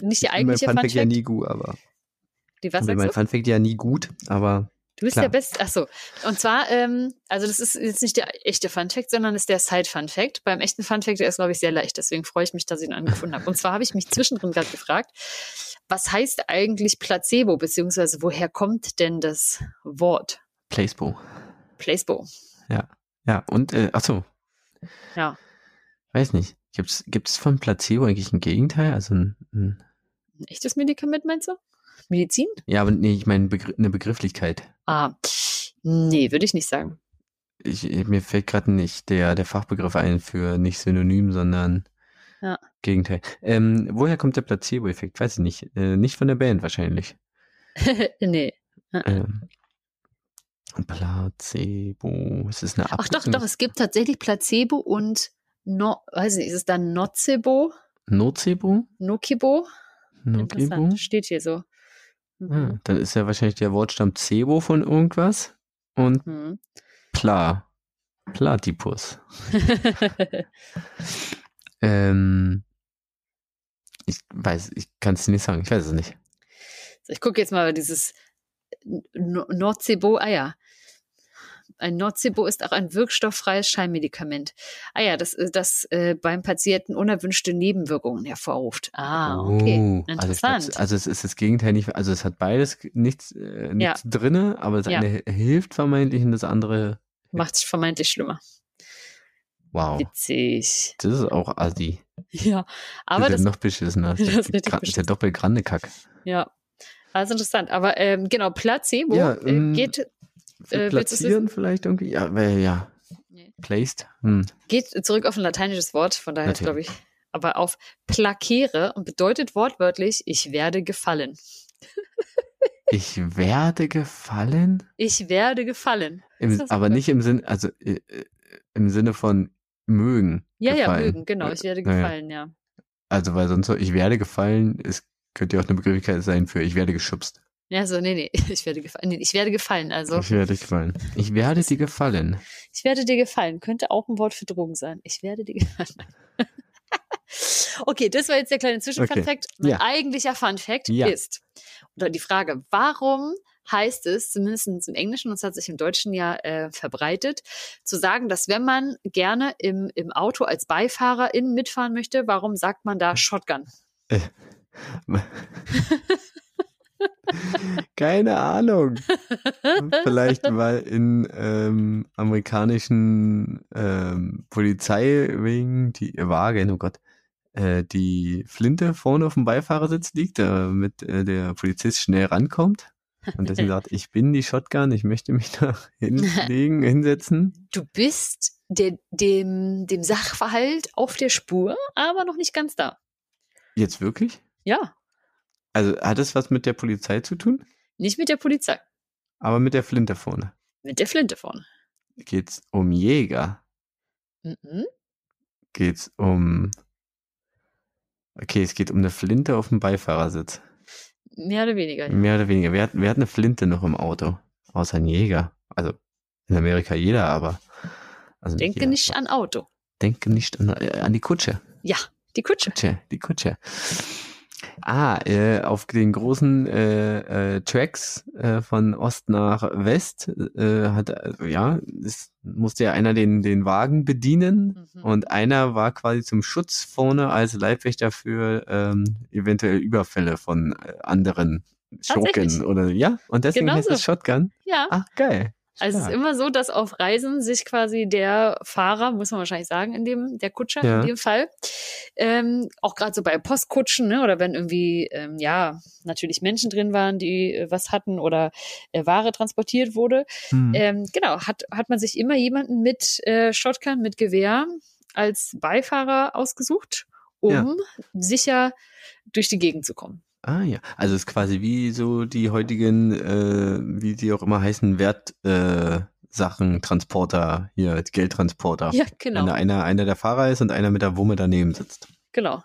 nicht mein eigentliche Funfact ja Fun-Fact. nie gut, aber Die was sagst mein du? Funfact ja nie gut, aber Du bist klar. der Beste. Ach so. Und zwar, ähm, also das ist jetzt nicht der echte Fun-Fact, sondern ist der Side-Fun-Fact. Beim echten Fun-Fact, der ist, glaube ich, sehr leicht. Deswegen freue ich mich, dass ich ihn angefunden habe. Und zwar habe ich mich zwischendrin gerade gefragt, was heißt eigentlich Placebo, beziehungsweise woher kommt denn das Wort Placebo. Placebo? Ja, und, äh, ach so. Ja. Weiß nicht. Gibt's, gibt's von Placebo eigentlich ein Gegenteil? Also ein, ein Ein echtes Medikament, meinst du? Medizin? ja, aber nee, ich meine Begr eine Begrifflichkeit. Ah, nee, würde ich nicht sagen. Ich, mir fällt gerade nicht der, der Fachbegriff ein für nicht Synonym, sondern Ja. Gegenteil. Ähm, woher kommt der Placebo-Effekt? Weiß ich nicht. Äh, nicht von der Band wahrscheinlich. nee. Ähm, Placebo. Es ist eine Ach doch, doch, es gibt tatsächlich Placebo und no, weiß nicht, ist es dann Nocebo? Nocebo? Nocibo? Nocebo? Interessant, steht hier so. Ah, Mhm. dann ist ja wahrscheinlich der Wortstamm Cebo von irgendwas und Mhm. Pla. Platypus. Ähm, ich weiß, ich kann es nicht sagen. Ich weiß es nicht. Ich gucke jetzt mal dieses No- Nocebo. Ah ja. Ein Nocebo ist auch ein wirkstofffreies Scheinmedikament. Ah ja, das, äh, das äh, beim Patienten unerwünschte Nebenwirkungen hervorruft. Ah, okay. Oh, also, ich glaub, Interessant. also es ist das Gegenteil nicht, also es hat beides nichts, äh, nichts drinne, aber das Ja. eine hilft vermeintlich und das andere, Macht es vermeintlich schlimmer. wow, Witzig. das ist auch assi. Ja, aber das das, ist ja noch beschissener. das ist richtig ist ja beschissen. doppelt grande Kack. ja. Also interessant. Aber ähm, genau, Placebo Ja, äh, ähm, geht, Für Äh, platzieren vielleicht irgendwie? Ja, weil, ja. Nee. Placed? Hm. geht zurück auf ein lateinisches Wort, von daher glaube ich, aber auf placere und bedeutet wortwörtlich, ich werde gefallen. Ich werde gefallen? Ich werde gefallen. Im, aber nicht im Sinn, also äh, äh, im Sinne von mögen. Ja, ja, gefallen. mögen, genau, ich werde gefallen, ja. Also, weil sonst so, ich werde gefallen, es könnte ja auch eine Begrifflichkeit sein für ich werde geschubst. Ja, so, nee, nee, ich werde gefallen. Nee, ich werde gefallen, also Ich werde gefallen. Ich werde dir gefallen. ich werde dir gefallen. Könnte auch ein Wort für Drogen sein. Ich werde dir gefallen. okay, das war jetzt der kleine Zwischenfun-Fact. Mein Ja. eigentlicher Fun-Fact Ja. ist, oder die Frage, warum heißt es, zumindest im Englischen, und es hat sich im Deutschen ja äh, verbreitet, zu sagen, dass wenn man gerne im, im Auto als Beifahrerin mitfahren möchte, warum sagt man da Shotgun? Keine Ahnung. Vielleicht, weil in ähm, amerikanischen ähm, Polizeiwegen die Wagen, oh Gott, äh, die Flinte vorne auf dem Beifahrersitz liegt, damit äh, der Polizist schnell rankommt. Und deswegen sagt, ich bin die Shotgun, ich möchte mich da hinlegen, hinsetzen. Du bist der, dem, dem Sachverhalt auf der Spur, aber noch nicht ganz da. Jetzt wirklich? Ja, Also hat es was mit der Polizei zu tun? nicht mit der Polizei, Aber mit der Flinte vorne. mit der Flinte vorne. Geht's um Jäger? Mhm. geht's um. Okay, es geht um eine Flinte auf dem Beifahrersitz. Mehr oder weniger. Ja. Mehr oder weniger. Wer hat, wer hat eine Flinte noch im Auto? Außer ein Jäger. Also in Amerika jeder, aber. Also Denke jeder. nicht an Auto. Denke nicht an, äh, an die Kutsche. Ja, die Kutsche. Kutsche, die Kutsche. Ah, äh, auf den großen äh, äh, Tracks äh, von Ost nach West äh, hat äh, ja, es musste ja einer den den Wagen bedienen Mhm. und einer war quasi zum Schutz vorne als Leibwächter für ähm, eventuell Überfälle von äh, anderen. Schurken oder ja und deswegen Genau heißt es. Shotgun. Ja. Ach geil. Also es ist Stark. immer so, dass auf Reisen sich quasi der Fahrer, muss man wahrscheinlich sagen, in dem, der Kutscher Ja. in dem Fall, ähm, auch gerade so bei Postkutschen, ne, oder wenn irgendwie, ähm, ja, natürlich Menschen drin waren, die äh, was hatten oder äh, Ware transportiert wurde, Hm. ähm, genau, hat, hat man sich immer jemanden mit äh, Shotgun, mit Gewehr als Beifahrer ausgesucht, um Ja. sicher durch die Gegend zu kommen. Ah ja, also es ist quasi wie so die heutigen, äh, wie die auch immer heißen, Wertsachen, äh, hier, Geldtransporter. Ja, Wenn genau, da einer, einer der Fahrer ist und einer mit der Wumme daneben sitzt. genau.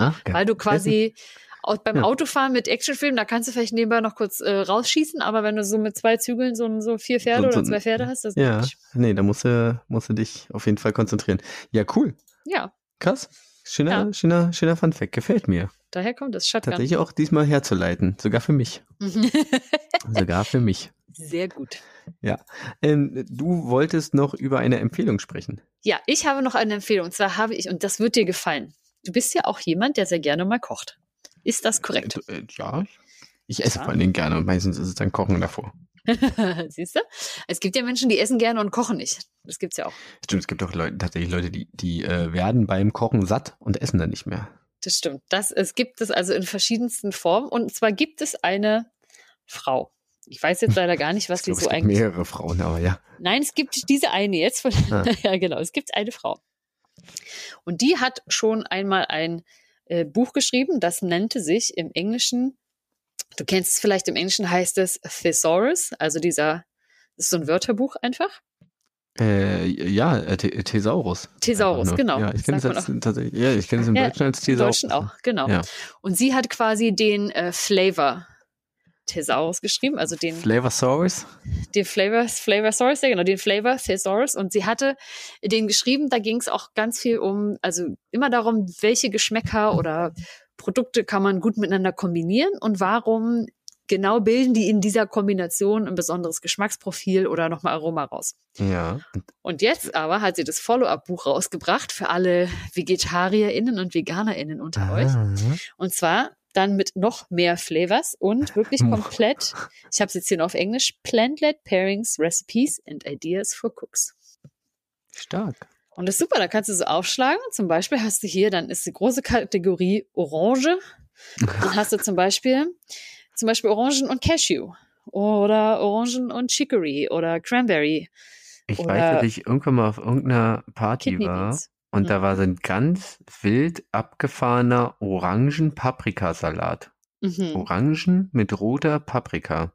Ach, geil. Weil du quasi auch beim Ja. Autofahren mit Actionfilmen, da kannst du vielleicht nebenbei noch kurz äh, rausschießen, aber wenn du so mit zwei Zügeln so, so vier Pferde So- oder so- zwei Pferde hast, das Ja, ist nee, da musst du, musst du dich auf jeden Fall konzentrieren. Ja, cool. ja, Krass. Schöner, Ja. schöner, schöner Fun Fact. Gefällt mir. daher kommt das Shotgun. Tatsächlich auch diesmal herzuleiten. Sogar für mich. Sogar für mich. Sehr gut. Ähm, du wolltest noch über eine Empfehlung sprechen. Ja, ich habe noch eine Empfehlung. Und zwar habe ich, und das wird dir gefallen. Du bist ja auch jemand, der sehr gerne mal kocht. Ist das korrekt? Äh, äh, ja, ich esse Ja. vor allen Dingen gerne und meistens ist es dann Kochen davor. Siehst du? Es gibt ja Menschen, die essen gerne und kochen nicht. Das gibt's ja auch. Stimmt, es gibt auch Leute, tatsächlich Leute, die, die äh, werden beim Kochen satt und essen dann nicht mehr. Das stimmt. Das, es gibt es also in verschiedensten Formen. Und zwar gibt es eine Frau. Ich weiß jetzt leider gar nicht, was ich die glaube, so es gibt eigentlich mehrere Frauen, aber ja. Nein, es gibt diese eine jetzt. Von, Ah. ja, genau. Es gibt eine Frau. Und die hat schon einmal ein äh, Buch geschrieben, das nannte sich im Englischen, du kennst es vielleicht, im Englischen heißt es Thesaurus, also dieser, das ist so ein Wörterbuch einfach. Äh, ja, äh, The- Thesaurus. Thesaurus, genau. Ja, ich kenne es als, tatsächlich, ja, ich kenne es im Ja, Deutschen als Im Thesaurus. Deutschen auch, genau. Ja. Und sie hat quasi den äh, Flavor Thesaurus geschrieben, also den Flavorsaurus? den Flavor, Flavorsaurus, ja genau, den Flavor Thesaurus. Und sie hatte den geschrieben, da ging es auch ganz viel um, also immer darum, welche Geschmäcker oder Produkte kann man gut miteinander kombinieren und warum genau bilden die in dieser Kombination ein besonderes Geschmacksprofil oder nochmal Aroma raus. Ja. Und jetzt aber hat sie das Follow-up-Buch rausgebracht für alle VegetarierInnen und VeganerInnen unter euch. Ah. Und zwar dann mit noch mehr Flavors und wirklich komplett, ich habe es jetzt hier noch auf Englisch, Plant-led Pairings, Recipes and Ideas for Cooks. Stark. Und das ist super, da kannst du so aufschlagen. Zum Beispiel hast du hier, dann ist die große Kategorie Orange. Dann hast du zum Beispiel, zum Beispiel Orangen und Cashew oder Orangen und Chicory oder Cranberry, Ich Oder- weiß, dass ich irgendwann mal auf irgendeiner Party Kidney war Beans. und Mhm. da war so ein ganz wild abgefahrener Orangen-Paprikasalat. Mhm. Orangen mit roter Paprika.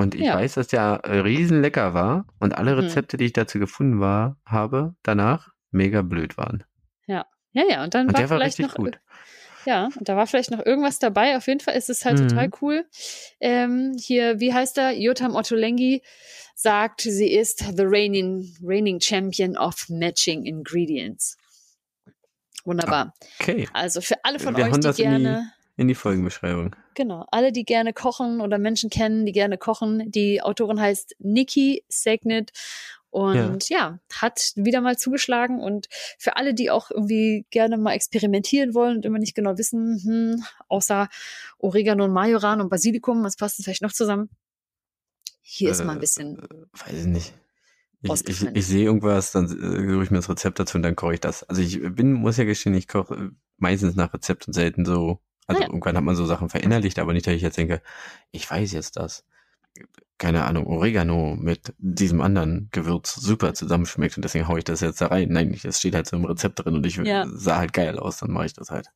Und ich Ja. weiß, dass der äh, riesen lecker war und alle Mhm. Rezepte, die ich dazu gefunden war, habe, danach mega blöd waren. Ja, ja, und dann Und war der war vielleicht richtig noch gut. Ja, und da war vielleicht noch irgendwas dabei. Auf jeden Fall ist es halt Mhm. total cool. Ähm, hier, wie heißt er? Jotam Ottolenghi sagt, sie ist the reigning, reigning champion of matching ingredients. Wunderbar. Okay, Also für alle von Wir euch, die- gerne, in die Folgenbeschreibung. genau, alle, die gerne kochen oder Menschen kennen, die gerne kochen. Die Autorin heißt Nikki Segnet und ja. hat wieder mal zugeschlagen. Und für alle, die auch irgendwie gerne mal experimentieren wollen und immer nicht genau wissen, hm, außer Oregano und Majoran und Basilikum, was passt denn vielleicht noch zusammen? Hier ist mal ein Äh, bisschen. Weiß ich nicht. Ich, ich, ich sehe irgendwas, dann äh, suche ich mir das Rezept dazu und dann koche ich das. Also ich bin, muss ja gestehen, ich koche äh, meistens nach Rezept und selten so. Also ja. irgendwann hat man so Sachen verinnerlicht, aber nicht, dass ich jetzt denke, ich weiß jetzt das. Keine Ahnung, Oregano mit diesem anderen Gewürz super zusammenschmeckt und deswegen haue ich das jetzt da rein. Nein, das steht halt so im Rezept drin und ich Ja. sah halt geil aus, dann mache ich das halt.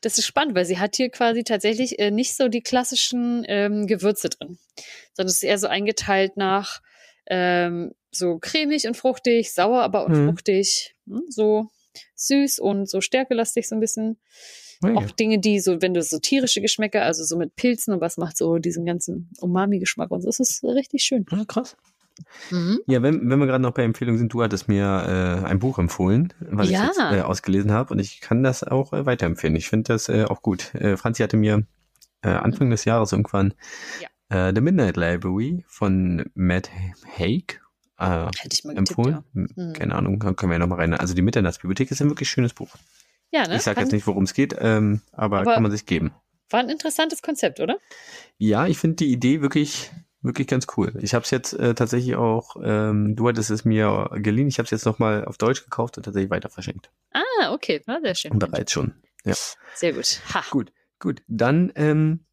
Das ist spannend, weil sie hat hier quasi tatsächlich äh, nicht so die klassischen ähm, Gewürze drin, sondern es ist eher so eingeteilt nach ähm, so cremig und fruchtig, sauer aber und Mhm. fruchtig, hm, so süß und so stärkelastig so ein bisschen. Okay. Auch Dinge, die so, wenn du so tierische Geschmäcker, also so mit Pilzen und was macht so diesen ganzen Umami-Geschmack und so, das ist richtig schön. Ja, krass. Mhm. Ja, wenn, wenn wir gerade noch bei Empfehlungen sind, du hattest mir äh, ein Buch empfohlen, was Ja. ich jetzt äh, ausgelesen habe und ich kann das auch äh, weiterempfehlen. Ich finde das äh, auch gut. Äh, Franzi hatte mir äh, Anfang des Jahres irgendwann äh, The Midnight Library von Matt Haig äh, Hätte ich mal getippt, empfohlen. ja. Hm, Mhm. Keine Ahnung, können wir ja nochmal rein. Also die Mitternachtsbibliothek ist ein wirklich schönes Buch. Ja, ne? Ich sage jetzt nicht, worum es geht, ähm, aber, Aber- kann man sich geben. War ein interessantes Konzept, oder? Ja, ich finde die Idee wirklich, wirklich ganz cool. Ich habe es jetzt äh, tatsächlich auch, ähm, du hattest es mir geliehen, ich habe es jetzt nochmal auf Deutsch gekauft und tatsächlich weiter verschenkt. Ah, okay, na, sehr schön. Bereits schon. Ja. Sehr gut. Ha, Gut, gut. Dann ähm,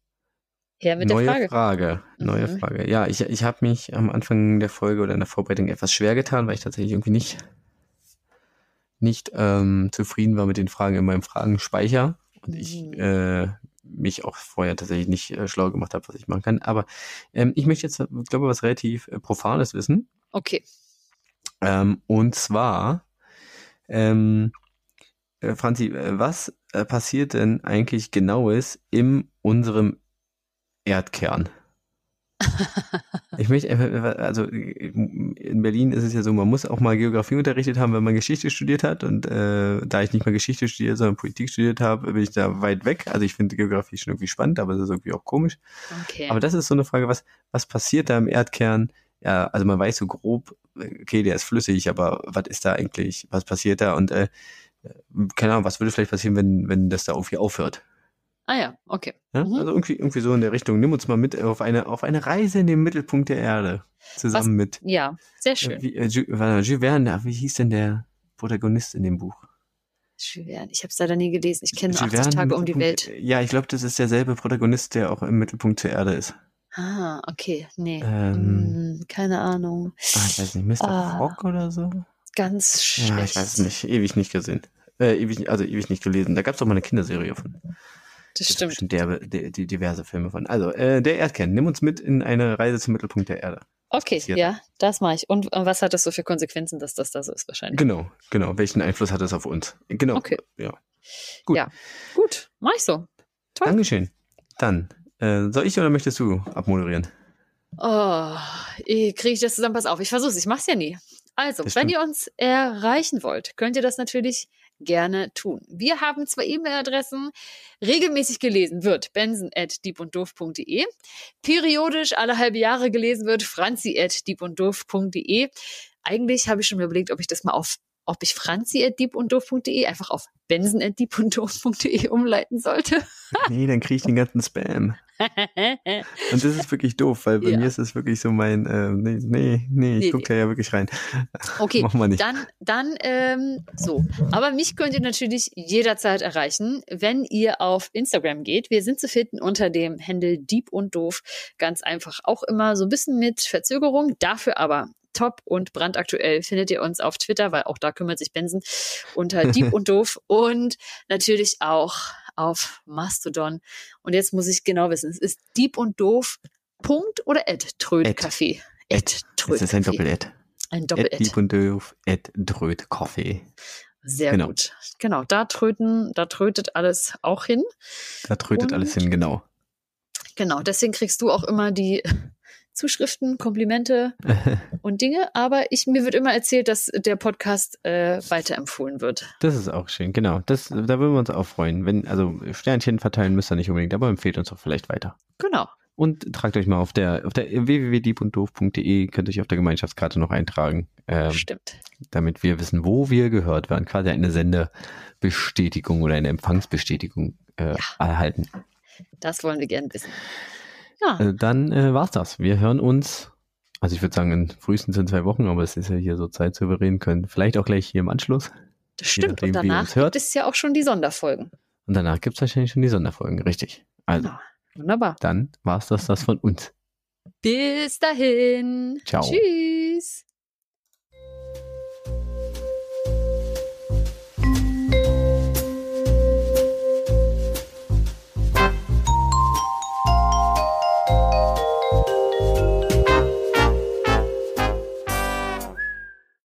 her mit neue der Frage. Frage. Neue Mhm. Frage. Ja, ich, ich habe mich am Anfang der Folge oder in der Vorbereitung etwas schwer getan, weil ich tatsächlich irgendwie nicht, nicht ähm, zufrieden war mit den Fragen in meinem Fragenspeicher und ich Mhm. äh, mich auch vorher tatsächlich nicht äh, schlau gemacht habe, was ich machen kann. Aber ähm, ich möchte jetzt, glaube ich, was relativ äh, Profanes wissen. Okay. Ähm, und zwar, ähm, äh, Franzi, äh, was äh, passiert denn eigentlich genaues in unserem Erdkern? Ich möchte also in Berlin ist es ja so, man muss auch mal Geografie unterrichtet haben, wenn man Geschichte studiert hat. Und äh, da ich nicht mal Geschichte studiert, sondern Politik studiert habe, bin ich da weit weg. Also ich finde Geografie schon irgendwie spannend, aber es ist irgendwie auch komisch. Okay. Aber das ist so eine Frage, was, was passiert da im Erdkern? Ja, also man weiß so grob, okay, der ist flüssig, aber was ist da eigentlich, was passiert da? Und äh, keine Ahnung, was würde vielleicht passieren, wenn, wenn das da irgendwie aufhört? Ah ja, okay. Ja? Mhm. Also irgendwie, irgendwie so in der Richtung. Nimm uns mal mit auf eine, auf eine Reise in den Mittelpunkt der Erde. Zusammen mit Ja, sehr schön. äh, wie, äh, Jules Verne, wie hieß denn der Protagonist in dem Buch? Jules Verne. Ich habe es leider nie gelesen. Ich kenne Jules 80 Verne, Tage um die Welt. Ja, ich glaube, das ist derselbe Protagonist, der auch im Mittelpunkt der Erde ist. Ah, okay. Nee. Ähm. Hm, keine Ahnung. Ah, ich weiß nicht, Mr. Ah. Fogg oder so? Ganz schlecht. Ja, ich weiß es nicht. Ewig nicht gesehen. Äh, ewig, also ewig nicht gelesen. Da gab es doch mal eine Kinderserie von. Das stimmt. bestimmt derbe- die, die, diverse Filme von. Also, äh, der Erdkern. Nimm uns mit in eine Reise zum Mittelpunkt der Erde. Okay, ja, das mache ich. Und äh, was hat das so für Konsequenzen, dass das da so ist wahrscheinlich? Genau, genau. Welchen Einfluss hat das auf uns? Genau. Okay. Ja. Gut. Ja. Gut, mach ich so. Toll. Dankeschön. Dann, äh, soll ich oder möchtest du abmoderieren? Oh, kriege ich das zusammen? Pass auf, ich versuche ich mach's ja nie. Also, wenn ihr uns erreichen wollt, könnt ihr das natürlich gerne tun. Wir haben zwei E-Mail-Adressen. Regelmäßig gelesen wird benson.diebunddoof.de. Periodisch alle halbe Jahre gelesen wird franzi.diebunddoof.de. Eigentlich habe ich schon überlegt, ob ich das mal auf ob ich franzi.diebunddoof.de einfach auf benson.diebunddoof.de umleiten sollte. Nee, dann kriege ich den ganzen Spam. Und das ist wirklich doof, weil bei Ja. mir ist es wirklich so mein, äh, nee, nee, nee, ich Nee, gucke da ja wirklich rein. Okay, Machen wir nicht. Dann, dann ähm, so. Aber mich könnt ihr natürlich jederzeit erreichen, wenn ihr auf Instagram geht. Wir sind zu finden unter dem Handle Dieb und Doof. Ganz einfach auch immer so ein bisschen mit Verzögerung. Dafür aber top und brandaktuell findet ihr uns auf Twitter, weil auch da kümmert sich Benson unter Dieb und Doof und natürlich auch auf Mastodon. Und jetzt muss ich genau wissen, es ist Dieb und Doof. Punkt oder Ed Trödcafé. Ed Das ist ein. Doppel-Ad. Ein Ed Doppel-Ed. Dieb und Doof, Ed Dröd Coffee. Sehr Genau. gut. Genau, da tröten, da trötet alles auch hin. Da trötet Und- alles hin, genau. Genau, deswegen kriegst du auch immer die Zuschriften, Komplimente und Dinge. Aber ich, mir wird immer erzählt, dass der Podcast äh, weiterempfohlen wird. Das ist auch schön, genau. Das, da würden wir uns auch freuen. Wenn, also Sternchen verteilen müsst ihr nicht unbedingt, aber empfehlt uns doch vielleicht weiter. Genau. Und tragt euch mal auf der, auf der www.diebunddoof.de, könnt ihr euch auf der Gemeinschaftskarte noch eintragen, ähm, Stimmt. damit wir wissen, wo wir gehört werden. Quasi eine Sendebestätigung oder eine Empfangsbestätigung äh, Ja. erhalten. Das wollen wir gerne wissen. Ja, Äh, dann äh, war's das. Wir hören uns, also ich würde sagen, in frühestens in zwei Wochen, aber es ist ja hier so zeitsouverän, können vielleicht auch gleich hier im Anschluss. das stimmt. nachdem, Und danach gibt es ja auch schon die Sonderfolgen. Und danach gibt's wahrscheinlich schon die Sonderfolgen, richtig. Also, Genau. Wunderbar. dann war's das, das von uns. Bis dahin. Ciao. Tschüss.